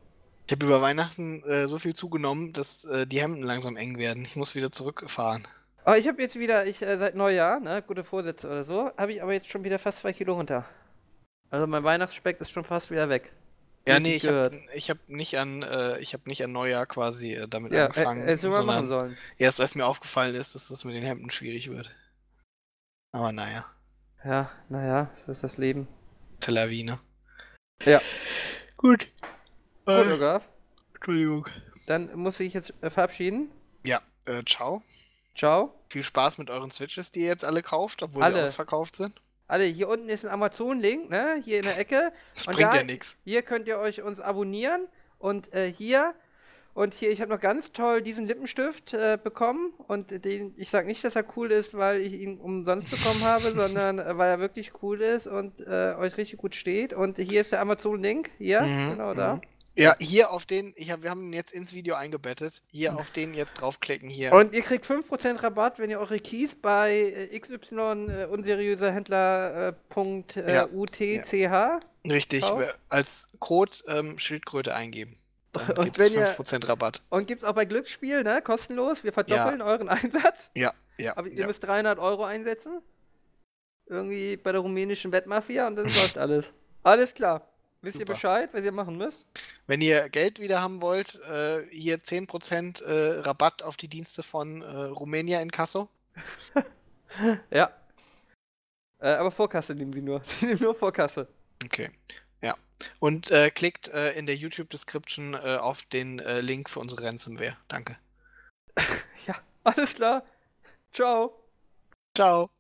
Ich habe über Weihnachten äh, so viel zugenommen, dass äh, die Hemden langsam eng werden. Ich muss wieder zurückfahren. Aber ich habe jetzt wieder, ich äh, seit Neujahr, ne, gute Vorsätze oder so, habe ich aber jetzt schon wieder fast zwei Kilo runter. Also mein Weihnachtsspeck ist schon fast wieder weg. Ja, nee, ich habe hab nicht an äh, ich habe nicht an Neujahr quasi äh, damit Ja, äh, angefangen, du mal machen sondern sollen. erst als mir aufgefallen ist, dass das mit den Hemden schwierig wird. Aber naja, Ja, naja, das ist das Leben. Tel Aviv, ne? Ja. Gut. Gut, Äh. Entschuldigung. Dann muss ich jetzt äh, verabschieden. Ja, äh, ciao. Ciao. Viel Spaß mit euren Switches, die ihr jetzt alle kauft, obwohl Alle. sie ausverkauft sind. Alle, hier unten ist ein Amazon-Link, ne? Hier in der Ecke. Das Und bringt da- ja nichts. Hier könnt ihr euch uns abonnieren. Und äh, hier. Und hier, ich habe noch ganz toll diesen Lippenstift äh, bekommen. Und den, ich sage nicht, dass er cool ist, weil ich ihn umsonst (laughs) bekommen habe, sondern äh, weil er wirklich cool ist und äh, euch richtig gut steht. Und hier ist der Amazon-Link. Hier, Mhm, genau da. mhm. Ja, hier auf den, ich hab, wir haben ihn jetzt ins Video eingebettet. Hier auf den jetzt draufklicken, hier. Und ihr kriegt 5% Rabatt, wenn ihr eure Keys bei äh, XY äh, unseriöser Händler äh, äh, Ja, UTCH. Richtig, als Code ähm, Schildkröte eingeben. Dann Und gibt es wenn ihr- 5% Rabatt. Und gibt's auch bei Glücksspiel, ne? Kostenlos. Wir verdoppeln euren Einsatz. Ja, ja. Aber ihr ja. müsst 300 Euro einsetzen. Irgendwie bei der rumänischen Wettmafia und dann (laughs) läuft alles. Alles klar. Wisst ihr Super. Bescheid, was ihr machen müsst? Wenn ihr Geld wieder haben wollt, äh, hier 10% äh, Rabatt auf die Dienste von äh, Rumänien in Kasso. (laughs) Ja. Äh, aber Vorkasse nehmen sie nur. (laughs) Sie nehmen nur Vorkasse. Okay. Ja. Und äh, klickt äh, in der YouTube-Description äh, auf den Link für unsere Ransomware. Danke. (laughs) Ja, alles klar. Ciao. Ciao.